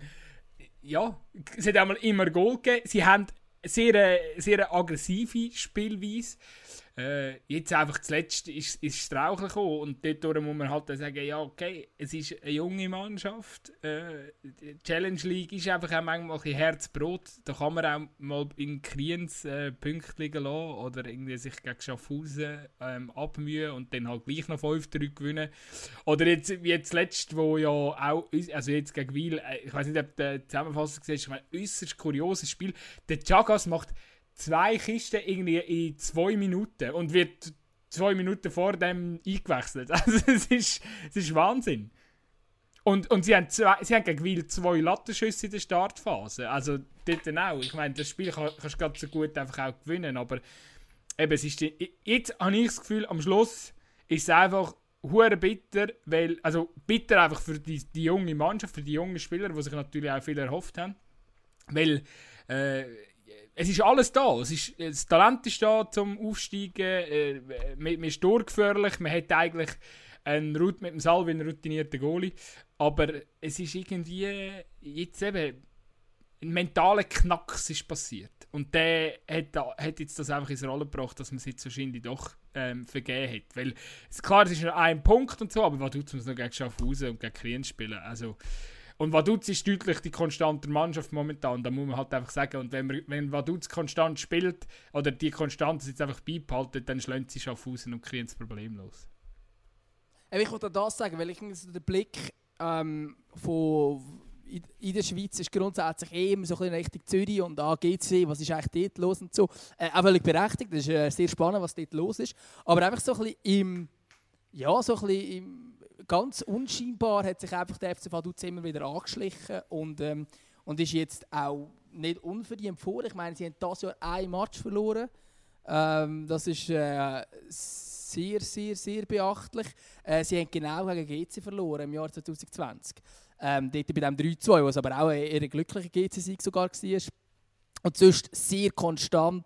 ja, es hat immer Goal gegeben. Sie haben sehr, sehr aggressive Spielweise. Äh, jetzt einfach zuletzt ist, ist Straucheln gekommen und dort muss man halt sagen, ja okay, es ist eine junge Mannschaft, äh, die Challenge League ist einfach auch manchmal ein Herzbrot, da kann man auch mal in Kriens äh, Punkte liegen lassen oder irgendwie sich gegen Schaffhausen ähm, abmühen und dann halt gleich noch 5-3 gewinnen. Oder jetzt, wie jetzt letzt, wo ja auch, also jetzt gegen Wiel, äh, ich weiß nicht, ob du die Zusammenfassung siehst, ich meine, äußerst kurioses Spiel, der Chagas macht zwei Kisten irgendwie in zwei Minuten und wird zwei Minuten vor dem eingewechselt. Also es ist, ist Wahnsinn. Und, und sie haben, zwei, sie haben gegen Wiel zwei Lattenschüsse in der Startphase. Also dort auch. Ich meine, das Spiel kann, kannst du ganz so gut einfach auch gewinnen. Aber eben, es ist jetzt habe ich das Gefühl, am Schluss ist es einfach hure bitter, weil, also bitter einfach für die, die junge Mannschaft, für die jungen Spieler, die sich natürlich auch viel erhofft haben. Weil äh, es ist alles da. Es ist, das Talent ist da zum Aufsteigen. Äh, man, man ist durchgefährlich. Man hat eigentlich einen Route mit dem Salvi, einen routinierten Goalie. Aber es ist irgendwie jetzt eben ein mentaler Knacks ist passiert. Und der hat, hat jetzt das einfach ins Rollen gebracht, dass man es jetzt wahrscheinlich doch ähm, vergeben hat. Weil, es, klar, es ist nur ein Punkt und so, aber was tut es noch gegen Schaffhausen und gegen Kriens spielen? Also, und Vaduz ist deutlich die konstante Mannschaft momentan, da muss man halt einfach sagen. Und wenn, man, wenn Vaduz konstant spielt, oder die Konstanz jetzt einfach beibehalten, dann schlägt sie Schaffhausen und Kriens problemlos. Ich wollte das sagen, weil ich den Blick ähm, von in der Schweiz ist grundsätzlich eh immer so ein bisschen Richtung Zürich und AGC, was ist eigentlich dort los und so. Äh, auch völlig berechtigt, das ist äh, sehr spannend, was dort los ist. Aber einfach so ein bisschen im, ja, so ein bisschen im, ganz unscheinbar hat sich einfach der FC Vaduz immer wieder angeschlichen und, ähm, und ist jetzt auch nicht unverdient vor. Ich meine, sie haben dieses Jahr ein Match verloren. Ähm, das ist äh, sehr, sehr, sehr beachtlich. Äh, sie haben genau gegen GC verloren im Jahr 2020. Ähm, dort bei dem 3-2, was aber auch ein eher glücklicher GC-Sieg sogar war. Und sonst sehr konstant,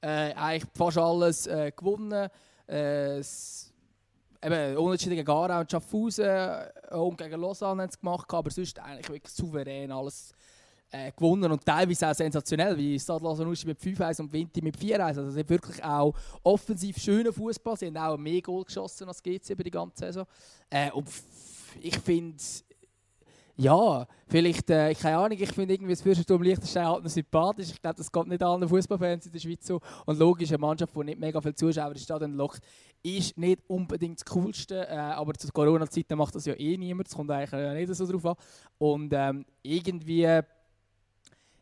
äh, eigentlich fast alles äh, gewonnen. Äh, eben, Unentschieden gegen Aarau und Schaffhausen äh, und gegen Lausanne haben sie gemacht, aber sonst eigentlich wirklich souverän alles äh, gewonnen und teilweise auch sensationell, wie Stadler Sanusi mit 5-1 und Vinti mit 4-1. Also sie haben wirklich auch offensiv schönen Fußball. Sie haben auch mehr Goal geschossen als GC über die ganze Saison. Äh, und ich finde ja, vielleicht, äh, keine Ahnung, ich finde irgendwie das Fürstentum Liechtenstein halt noch sympathisch. Ich glaube, das geht nicht allen Fußballfans in der Schweiz so. Und logisch, eine Mannschaft, die nicht mega viele Zuschauer ins Stadion lockt, ist nicht unbedingt das Coolste. Äh, aber zu Corona-Zeiten macht das ja eh niemand. Das kommt eigentlich nicht so drauf an. Und ähm, irgendwie,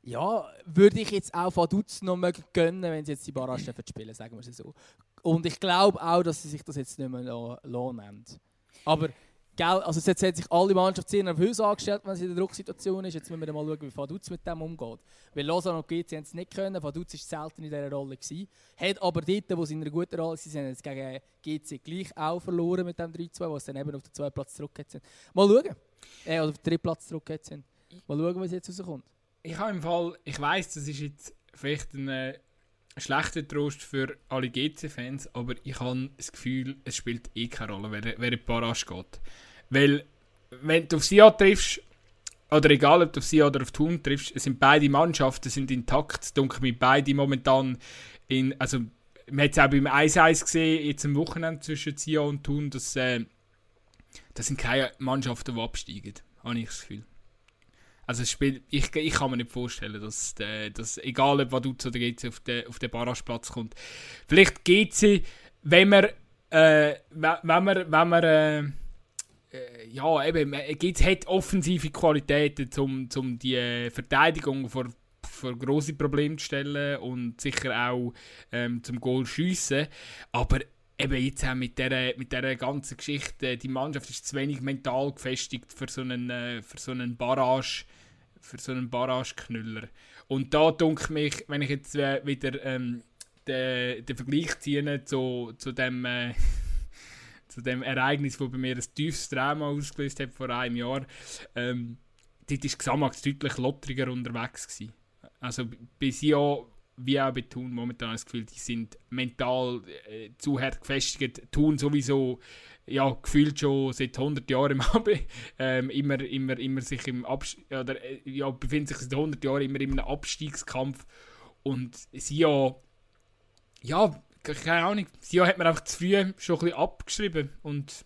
ja, würde ich jetzt auch Vaduz noch mögen gönnen, wenn sie jetzt die Barrage spielen, sagen wir es so. Und ich glaube auch, dass sie sich das jetzt nicht mehr lohnen. Aber Gell, also jetzt hat sich alle Mannschaft sehr nervös angestellt, wenn sie in der Drucksituation ist. Jetzt müssen wir mal schauen, wie Vaduz mit dem umgeht. Weil Lausanne und GC haben es nicht können. Vaduz war selten in dieser Rolle. Gewesen. Hat aber dort, wo sie in einer guten Rolle waren, jetzt gegen GC gleich auch verloren mit dem 3-2, wo sie dann eben auf den zweiten Platz zurück sind. Mal schauen. Äh, oder auf den dritten Platz zurück sind. Mal schauen, was jetzt rauskommt. Ich habe im Fall, ich weiss, das ist jetzt vielleicht ein äh, schlechter Trost für alle GC-Fans, aber ich habe das Gefühl, es spielt eh keine Rolle, wer, wer in Barrage geht. Weil, wenn du auf Sia triffst, oder egal ob du auf Sia oder auf Thun triffst, sind beide Mannschaften sind intakt. Es dunkel mit beide momentan in, also man hat es auch beim 1-1 gesehen, jetzt am Wochenende zwischen Sia und Thun, dass äh, das sind keine Mannschaften, die absteigen, habe ich das Gefühl. Also Spiel, ich, ich kann mir nicht vorstellen, dass, äh, dass egal ob Vaduz oder GC auf den, auf den Barrageplatz kommt. Vielleicht GC, wenn man, äh, wenn man, wenn man äh, äh, ja, eben, es hat offensive Qualitäten, um, um die äh, Verteidigung vor, vor grosse Probleme zu stellen und sicher auch ähm, zum Goal schiessen. Aber eben jetzt auch mit dieser, mit dieser ganzen Geschichte, die Mannschaft ist zu wenig mental gefestigt für so einen, äh, für so einen Barrage, für so einen Barrageknüller. Und da denke mich, wenn ich jetzt äh, wieder ähm, den, den Vergleich ziehe zu, zu dem äh, zu dem Ereignis, das bei mir ein tiefes Trauma ausgelöst hat vor einem Jahr, ähm, dort war Xamax deutlich lottriger unterwegs. Gewesen. Also bei Sion wie auch bei Thun momentan das Gefühl, die sind mental äh, zu hart gefestigt. Thun sowieso ja, gefühlt schon seit 100 Jahren ähm, immer, immer, immer sich im Abs oder äh, ja, befindet sich seit 100 Jahren immer in einem Abstiegskampf und Sion ja, keine Ahnung, Sion hat man einfach zu früh schon ein bisschen abgeschrieben und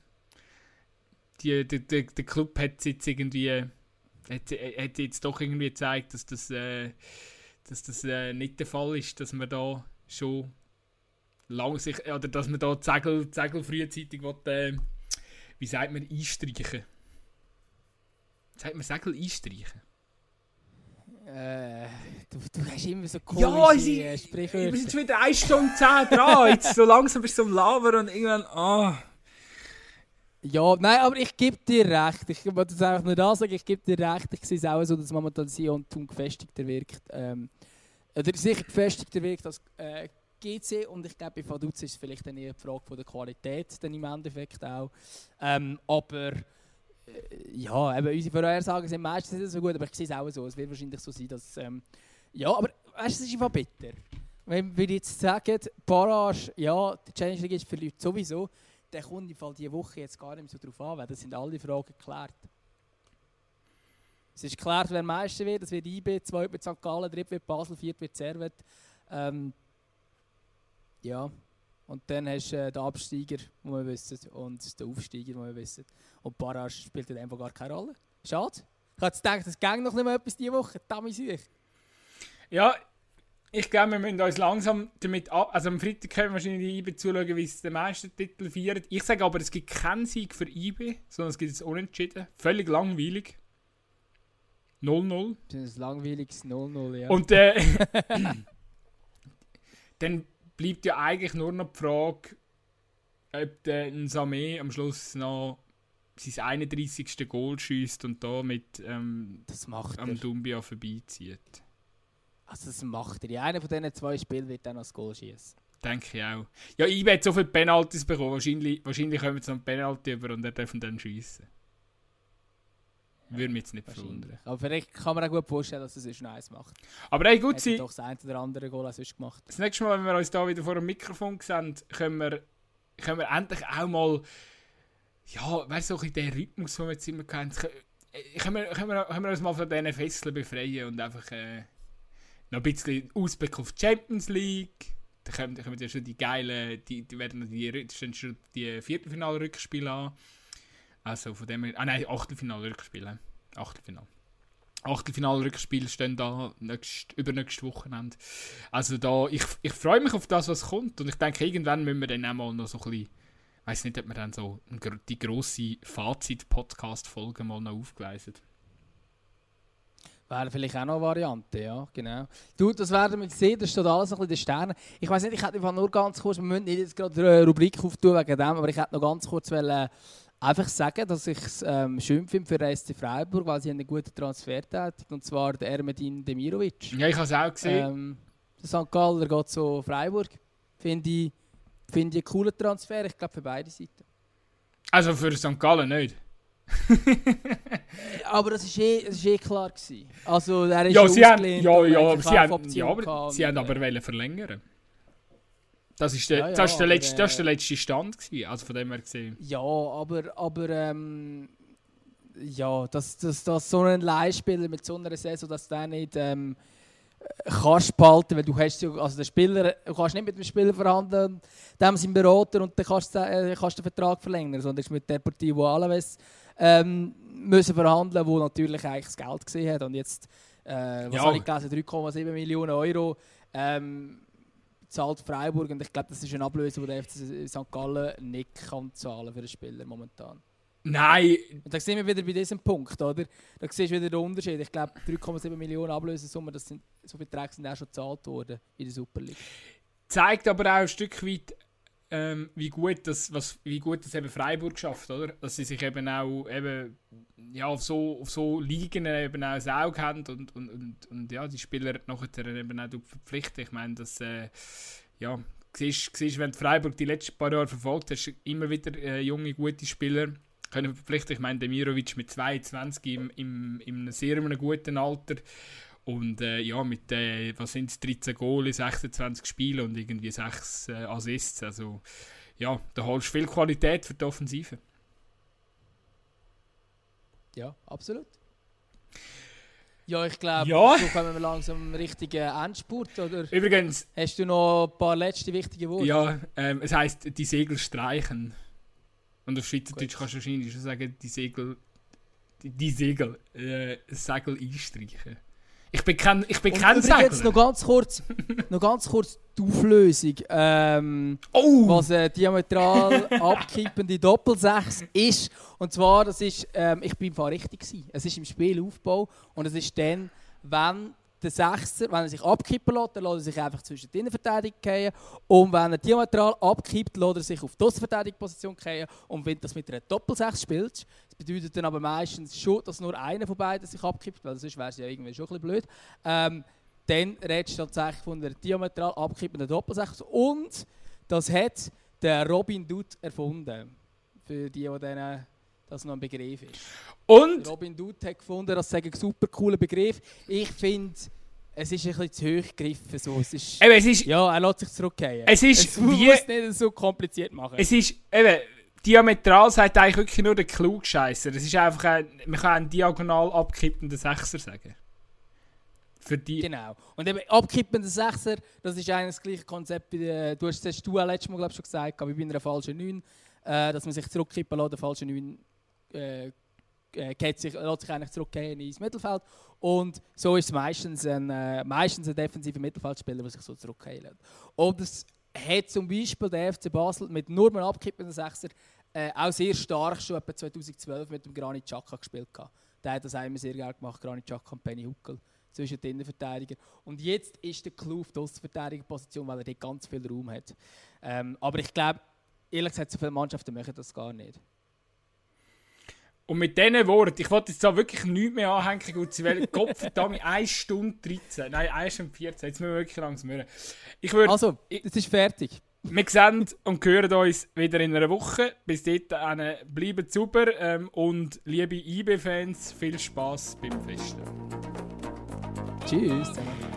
die, die, die, der Club hat jetzt irgendwie hat, hat jetzt doch irgendwie gezeigt, dass das, äh, dass das äh, nicht der Fall ist, dass man da schon lang sich, oder dass man da die Segel, Segel frühzeitig will, äh, wie sagt man, einstreichen. Sagt man Segel einstreichen? Äh, du, du hast immer so Ja, komische sie- äh, Wir Sprichwörter. sind schon wieder 1 Stunde 10 dran. Jetzt so langsam bist du am Labern und irgendwann. Ah. Ja, nein, aber ich gebe dir recht. Ich wollte jetzt einfach nur sagen, ich gebe dir recht. Ich sehe es auch so, dass momentan Sion Thun gefestigter wirkt. Ähm, oder sicher gefestigter wirkt als äh, GC und ich glaube, bei Vaduz ist es vielleicht dann eher die Frage von der Qualität dann im Endeffekt auch. Ähm, aber äh, ja, eben, unsere Vorhersagen sind meistens nicht so gut, aber ich sehe es auch so. Es wird wahrscheinlich so sein, dass... Ähm, ja, aber weißt du, es ist einfach bitter. Wenn wir jetzt sagen, Barrage, ja, die Challenge League ist für Leute sowieso, dann kommt im Fall diese Woche jetzt gar nicht mehr so drauf an, weil das sind alle Fragen geklärt. Es ist geklärt, wer Meister wird. Es wird IB, zweit wird St. Gallen, dritt wird Basel, viert wird Servet. Ähm, ja, und dann hast du äh, den Absteiger, den wir wissen, und den Aufsteiger, den wir wissen. Und Barrage spielt dem Fall gar keine Rolle. Schade. Ich hätte gedacht, es ging noch nicht mehr etwas diese Woche. Damit sich. Ja, ich glaube, wir müssen uns langsam damit ab. Also am Freitag können wir wahrscheinlich die IB zuschauen, wie sie den Meistertitel feiern. Ich sage aber, es gibt keinen Sieg für IB, sondern es gibt jetzt Unentschieden. Völlig langweilig. 0-0. Das ist ein langweiliges 0-0, ja. Und äh, dann bleibt ja eigentlich nur noch die Frage, ob der ein Samé am Schluss noch sein 31. Goal schießt und da mit ähm, das macht am Dumbia vorbeizieht. Also das macht er. In einem von diesen zwei Spielen wird er noch das Goal schießen. Denke ich auch. Ja, IB hat so viele Penalties bekommen. Wahrscheinlich, wahrscheinlich kommen sie noch einen Penalty über und er darf dann schiessen. Würde mich jetzt nicht verwundern. Aber vielleicht kann man auch gut vorstellen, dass er sonst noch eins macht. Aber hey, gut sein. doch das eine oder andere Goal sonst gemacht. Das nächste Mal, wenn wir uns da wieder vor dem Mikrofon sehen, können wir, können wir endlich auch mal, ja, weißt du, so ein bisschen den Rhythmus, den wir jetzt immer kennen, können, äh, können, wir, können, wir, können wir uns mal von diesen Fesseln befreien und einfach äh, noch ein bisschen Ausblick auf die Champions League. Da kommen, da kommen ja schon die geilen, die, die werden die, schon die Viertelfinal-Rückspiele an. Also von dem her, ah nein, Achtelfinal-Rückspiele. Achtelfinal. Achtelfinal-Rückspiele stehen da nächst, übernächstes Wochenende. Also da, ich, ich freue mich auf das, was kommt. Und ich denke, irgendwann müssen wir dann auch mal noch so ein bisschen, weiß nicht, ob wir dann so die grosse Fazit-Podcast-Folge mal noch aufgleisen. Wäre vielleicht auch noch eine Variante, ja, genau. Du, das werden wir sehen, das steht alles ein bisschen in den Sternen. Ich weiß nicht, ich hätte einfach nur ganz kurz, wir müssen nicht jetzt gerade eine Rubrik auftun wegen dem, aber ich hätte noch ganz kurz wollen, äh, einfach sagen, dass ich es ähm, schön finde für den SC Freiburg, weil sie einen guten Transfer tätigt, und zwar der Ermedin Demirovic. Ja, ich habe es auch gesehen. Ähm, der St. Galler geht zu Freiburg. Finde ich, finde ich einen coolen Transfer, ich glaube für beide Seiten. Also für St. Gallen nicht. Aber das war eh, das ist eh klar. Gewesen. Also, er ist Ja, sie haben, ja, ja, aber sie haben, ja, aber sie haben äh, aber wollen verlängern. Das ist der, Ja, ja, das ist der, letzte, das ist der äh, letzte Stand gewesen, also von dem her gesehen. Ja, aber, aber ähm, ja, dass, dass, dass so ein Leihspieler mit so einer Saison, dass der nicht ähm, kannst behalten, weil du hast ja, also der Spieler, du kannst nicht mit dem Spieler verhandeln, dem sind Berater und dann kannst du äh, kannst den Vertrag verlängern, sondern ist mit Deportivo Alaves ähm, müssen verhandeln, wo natürlich eigentlich das Geld gesehen hat und jetzt, äh, was Ja. habe ich gelesen, 3,7 Millionen Euro ähm, zahlt Freiburg und ich glaube, das ist eine Ablösung, die der FC St. Gallen nicht kann zahlen für einen Spieler momentan. Nein, Und da sind wir wieder bei diesem Punkt, oder? Da siehst du wieder den Unterschied. Ich glaube, 3,7 Millionen Ablösesumme, das sind, so Beträge sind auch schon gezahlt worden in der Super League. zeigt aber auch ein Stück weit, ähm, wie, gut das, was, wie gut das eben Freiburg schafft, oder? Dass sie sich eben auch eben, ja, auf, so, auf so Ligen eben auch ein Auge haben und, und, und, und ja, die Spieler nachher eben auch verpflichten. Ich meine, das, äh, ja, siehst, wenn Freiburg die letzten paar Jahre verfolgt hast, immer wieder äh, junge, gute Spieler können verpflichten. Ich meine, Demirovic mit 22 im, im, in einem sehr guten Alter. Und äh, ja, mit äh, was sind 13 Goal, 26 Spiele und irgendwie 6 äh, Assists. Also ja, da holst du viel Qualität für die Offensive. Ja, absolut. Ja, ich glaube, Ja. so kommen wir langsam im richtigen Endspurt. Oder Übrigens, hast du noch ein paar letzte wichtige Worte? ja, ähm, es heißt die Segel streichen. Und auf Schweizerdeutsch kannst du wahrscheinlich schon sagen, die Segel, die, die Segel, äh, Segel einstreichen. Ich bin kein, ich bin Und kein Segler. noch ganz kurz, noch ganz kurz die Auflösung. Ähm, Oh! was eine diametral abkippende Doppelsechs ist. Und zwar, das ist, ähm, ich bin im Fall richtig gewesen. Es ist im Spielaufbau und es ist dann, wenn der Sechser, wenn er sich abkippen lässt, dann lässt er sich einfach zwischen die Innenverteidigung fallen. Und wenn er diametral abkippt, lässt er sich auf die Außenverteidigungsposition fallen. Und wenn du das mit einer Doppelsechs spielst, das bedeutet dann aber meistens schon, dass nur einer von beiden sich abkippt, weil sonst wäre es ja irgendwie schon ein bisschen blöd. Ähm, dann redest du tatsächlich von einer diametral abkippenden Doppelsechs. Und das hat der Robin Dutt erfunden. Für die, die denen das noch ein Begriff ist. Und Robin Dutt hat gefunden, das sei ein super cooler Begriff. Ich finde, es ist ein bisschen zu hoch gegriffen. So. Es ist, eben, es ist, ja, er lässt sich zurückgehen. Es ist es muss wie- es nicht so kompliziert machen. es ist eben, diametral sagt eigentlich wirklich nur der Klugscheisser. Es ist einfach ein, man kann einen diagonal abkippenden Sechser sagen. Für die, Genau. Und eben abkippender Sechser, das ist eigentlich das gleiche Konzept. Bei der, du hast es du auch letztes Mal glaub, ich, schon gesagt, wie bei einer falschen 9, äh, dass man sich zurückkippen lässt, der falsche 9 äh, äh, geht sich, lässt sich eigentlich zurückgehen ins Mittelfeld. Und so ist es meistens ein, äh, meistens ein defensiver Mittelfeldspieler, der sich so zurückgehen. Und das hat zum Beispiel der FC Basel mit nur einem abkippenden Sechser äh, auch sehr stark schon etwa 2012 mit dem Granit Xhaka gespielt. gehabt. Der hat das immer sehr gerne gemacht, Granit Xhaka und Penny Huckel zwischen den Innenverteidigern. Und jetzt ist der Clou auf der Außenverteidigerposition, weil er dort ganz viel Raum hat. Ähm, aber ich glaube, ehrlich gesagt, so viele Mannschaften machen das gar nicht. Und mit diesen Worten, ich wollte jetzt da wirklich nichts mehr anhängen, gut, sie wollen Kopf, verdammt, 1 Stunde 13, nein, 1 Stunde 14, jetzt müssen wir wirklich langsam hören. Ich würde, Also, es ist fertig. wir sehen und hören uns wieder in einer Woche. Bis dahin, bleibt super ähm, und liebe IB-Fans, viel Spaß beim Festen. Tschüss. zusammen.